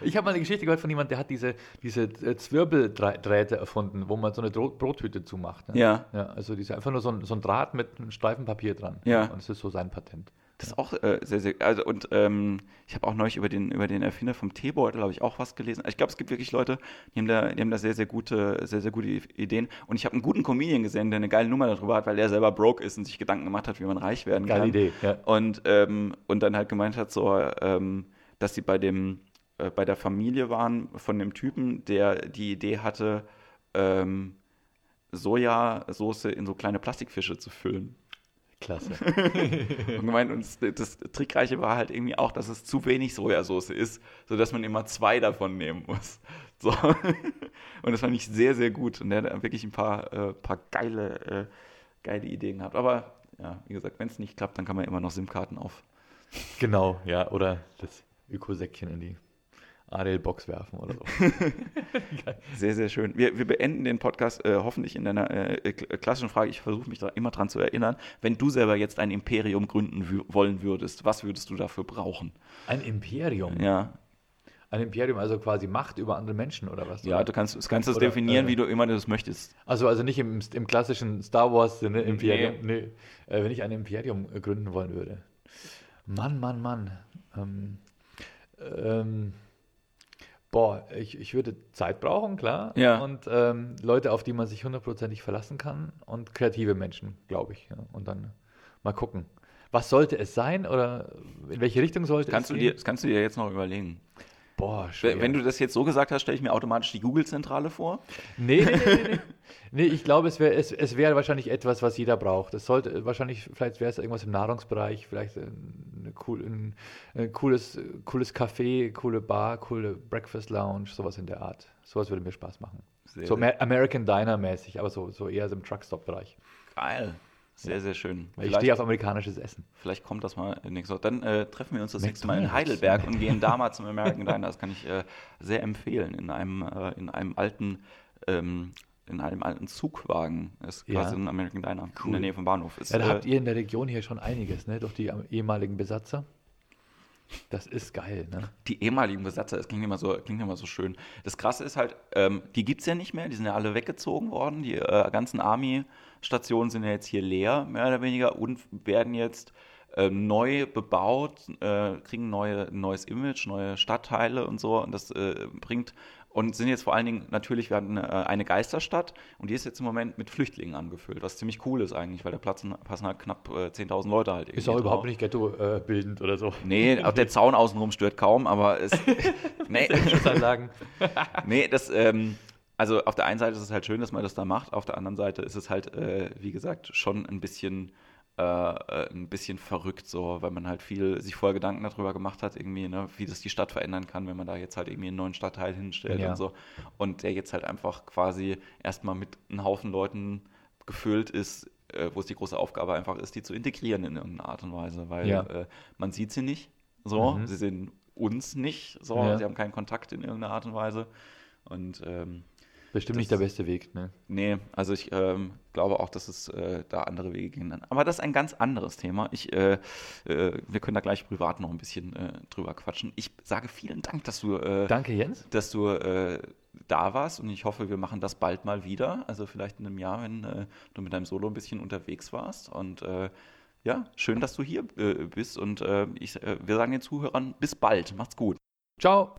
S2: Ich habe mal eine Geschichte gehört von jemandem, der hat diese, diese äh, Zwirbeldrähte erfunden, wo man so eine Brothüte zumacht. Ne?
S1: Ja.
S2: ja. Also diese, einfach nur so ein, so ein Draht mit einem Streifen Papier dran.
S1: Ja.
S2: Und das ist so sein Patent.
S1: Das ist auch äh, sehr, sehr, also und ähm, ich habe auch neulich über den, über den Erfinder vom Teebeutel, habe ich auch was gelesen. Ich glaube, es gibt wirklich Leute, die haben da, die haben da sehr, sehr gute, sehr, sehr gute Ideen. Und ich habe einen guten Comedian gesehen, der eine geile Nummer darüber hat, weil der selber broke ist und sich Gedanken gemacht hat, wie man reich werden
S2: Geile
S1: kann.
S2: Idee, ja.
S1: Und, ähm, und dann halt gemeint hat, so, ähm, dass sie bei dem, äh, bei der Familie waren von dem Typen, der die Idee hatte, ähm, Sojasauce in so kleine Plastikfische zu füllen.
S2: Klasse. *laughs*
S1: Und gemeint, und das, das Trickreiche war halt irgendwie auch, dass es zu wenig Sojasauce ist, sodass man immer zwei davon nehmen muss. So. *laughs* Und das fand ich sehr, sehr gut. Und der hat wirklich ein paar, äh, paar geile, äh, geile Ideen gehabt. Aber ja, wie gesagt, wenn es nicht klappt, dann kann man immer noch SIM-Karten auf.
S2: genau, ja. Oder das Ökosäckchen in die Ariel-Box werfen oder so. *laughs*
S1: Sehr, sehr schön. Wir, wir beenden den Podcast äh, hoffentlich in einer äh, kl- klassischen Frage. Ich versuche mich da immer dran zu erinnern. Wenn du selber jetzt ein Imperium gründen wollen würdest, was würdest du dafür brauchen?
S2: Ein Imperium.
S1: Ja,
S2: Ein Imperium, also quasi Macht über andere Menschen oder was?
S1: ja
S2: Oder?
S1: du kannst, kannst das
S2: Oder,
S1: definieren,
S2: äh,
S1: wie du immer das möchtest.
S2: Also, also nicht im, im klassischen Star Wars-Sinne Imperium. Nee. Äh, wenn ich ein Imperium äh, gründen wollen würde. Mann, Mann, Mann. Ähm, ähm, boah, ich, ich würde Zeit brauchen, klar.
S1: Ja.
S2: Und ähm, Leute, auf die man sich hundertprozentig verlassen kann. Und kreative Menschen, glaube ich. Ja. Und dann mal gucken. Was sollte es sein oder in welche Richtung sollte
S1: Kannst du
S2: es
S1: dir,
S2: gehen?
S1: das kannst du dir jetzt noch überlegen.
S2: Boah, schwer.
S1: Wenn du das jetzt so gesagt hast, stelle ich mir automatisch die Google-Zentrale vor.
S2: Nee, nee, nee, nee, nee. *laughs* ich glaube, es wäre es, es wär wahrscheinlich etwas, was jeder braucht. Es sollte wahrscheinlich, vielleicht wäre es irgendwas im Nahrungsbereich, vielleicht ein, cool, ein, ein cooles, cooles Café, coole Bar, coole Breakfast Lounge, sowas in der Art. Sowas würde mir Spaß machen.
S1: Sehr,
S2: so American Diner mäßig, aber so, so eher so im Truckstop-Bereich.
S1: geil. Sehr, sehr schön.
S2: Weil ich
S1: Vielleicht,
S2: stehe auf amerikanisches Essen.
S1: vielleicht kommt das mal nächstes Mal. Dann äh, treffen wir uns das nächste Mal in. Heidelberg und gehen *laughs* da mal zum American Diner. Das kann ich äh, sehr empfehlen. In einem, äh, in einem alten, ähm, in einem alten Zugwagen. Das ist
S2: Ja.
S1: quasi ein American Diner in
S2: Cool.
S1: der Nähe vom Bahnhof. Ist,
S2: Ja, da
S1: äh,
S2: habt ihr in der Region hier schon einiges, ne? Durch die ähm, ehemaligen Besatzer. Das ist geil, ne?
S1: Die ehemaligen Besatzer, das klingt immer so, klingt immer so schön. Das Krasse ist halt, ähm, die gibt es ja nicht mehr, die sind ja alle weggezogen worden. Die äh, ganzen Army-Stationen sind ja jetzt hier leer, mehr oder weniger, und werden jetzt ähm, neu bebaut, äh, kriegen neue, ein neues Image, neue Stadtteile und so. Und das äh, bringt und sind jetzt vor allen Dingen natürlich, wir hatten äh, eine Geisterstadt und die ist jetzt im Moment mit Flüchtlingen angefüllt, was ziemlich cool ist eigentlich, weil da passen, passen halt knapp äh, 10.000 Leute halt
S2: Ist auch überhaupt
S1: drauf.
S2: nicht ghetto-bildend oder so.
S1: Nee, *laughs* auch der Zaun außenrum stört kaum, aber es. *laughs* nee,
S2: Schutzanlagen.
S1: nee, das, ähm, also auf der einen Seite ist es halt schön, dass man das da macht, auf der anderen Seite ist es halt, äh, wie gesagt, schon ein bisschen, äh, äh, ein bisschen verrückt, so, weil man halt viel sich vorher Gedanken darüber gemacht hat, irgendwie, ne, wie das die Stadt verändern kann, wenn man da jetzt halt irgendwie einen neuen Stadtteil hinstellt
S2: Ja.
S1: und so. Und der jetzt halt einfach quasi erstmal mit einem Haufen Leuten gefüllt ist, äh, wo es die große Aufgabe einfach ist, die zu integrieren in irgendeiner Art und Weise, weil
S2: Ja.
S1: äh, man sieht sie nicht, so,
S2: Mhm.
S1: sie sehen uns nicht, so,
S2: Ja.
S1: sie haben keinen Kontakt in irgendeiner Art und Weise. Und ähm,
S2: Bestimmt
S1: Das-
S2: nicht der beste Weg, ne?
S1: nee, also ich ähm, glaube auch, dass es äh, da andere Wege gehen. dann. Aber das ist ein ganz anderes Thema. Ich, äh, äh, wir können da gleich privat noch ein bisschen äh, drüber quatschen. Ich sage vielen Dank, dass du, äh,
S2: Danke, Jens.
S1: dass du äh, da warst und ich hoffe, wir machen das bald mal wieder. Also vielleicht in einem Jahr, wenn du mit deinem Solo ein bisschen unterwegs warst. Und ja, schön, dass du hier bist und ich, wir sagen den Zuhörern bis bald. Macht's gut.
S2: Ciao.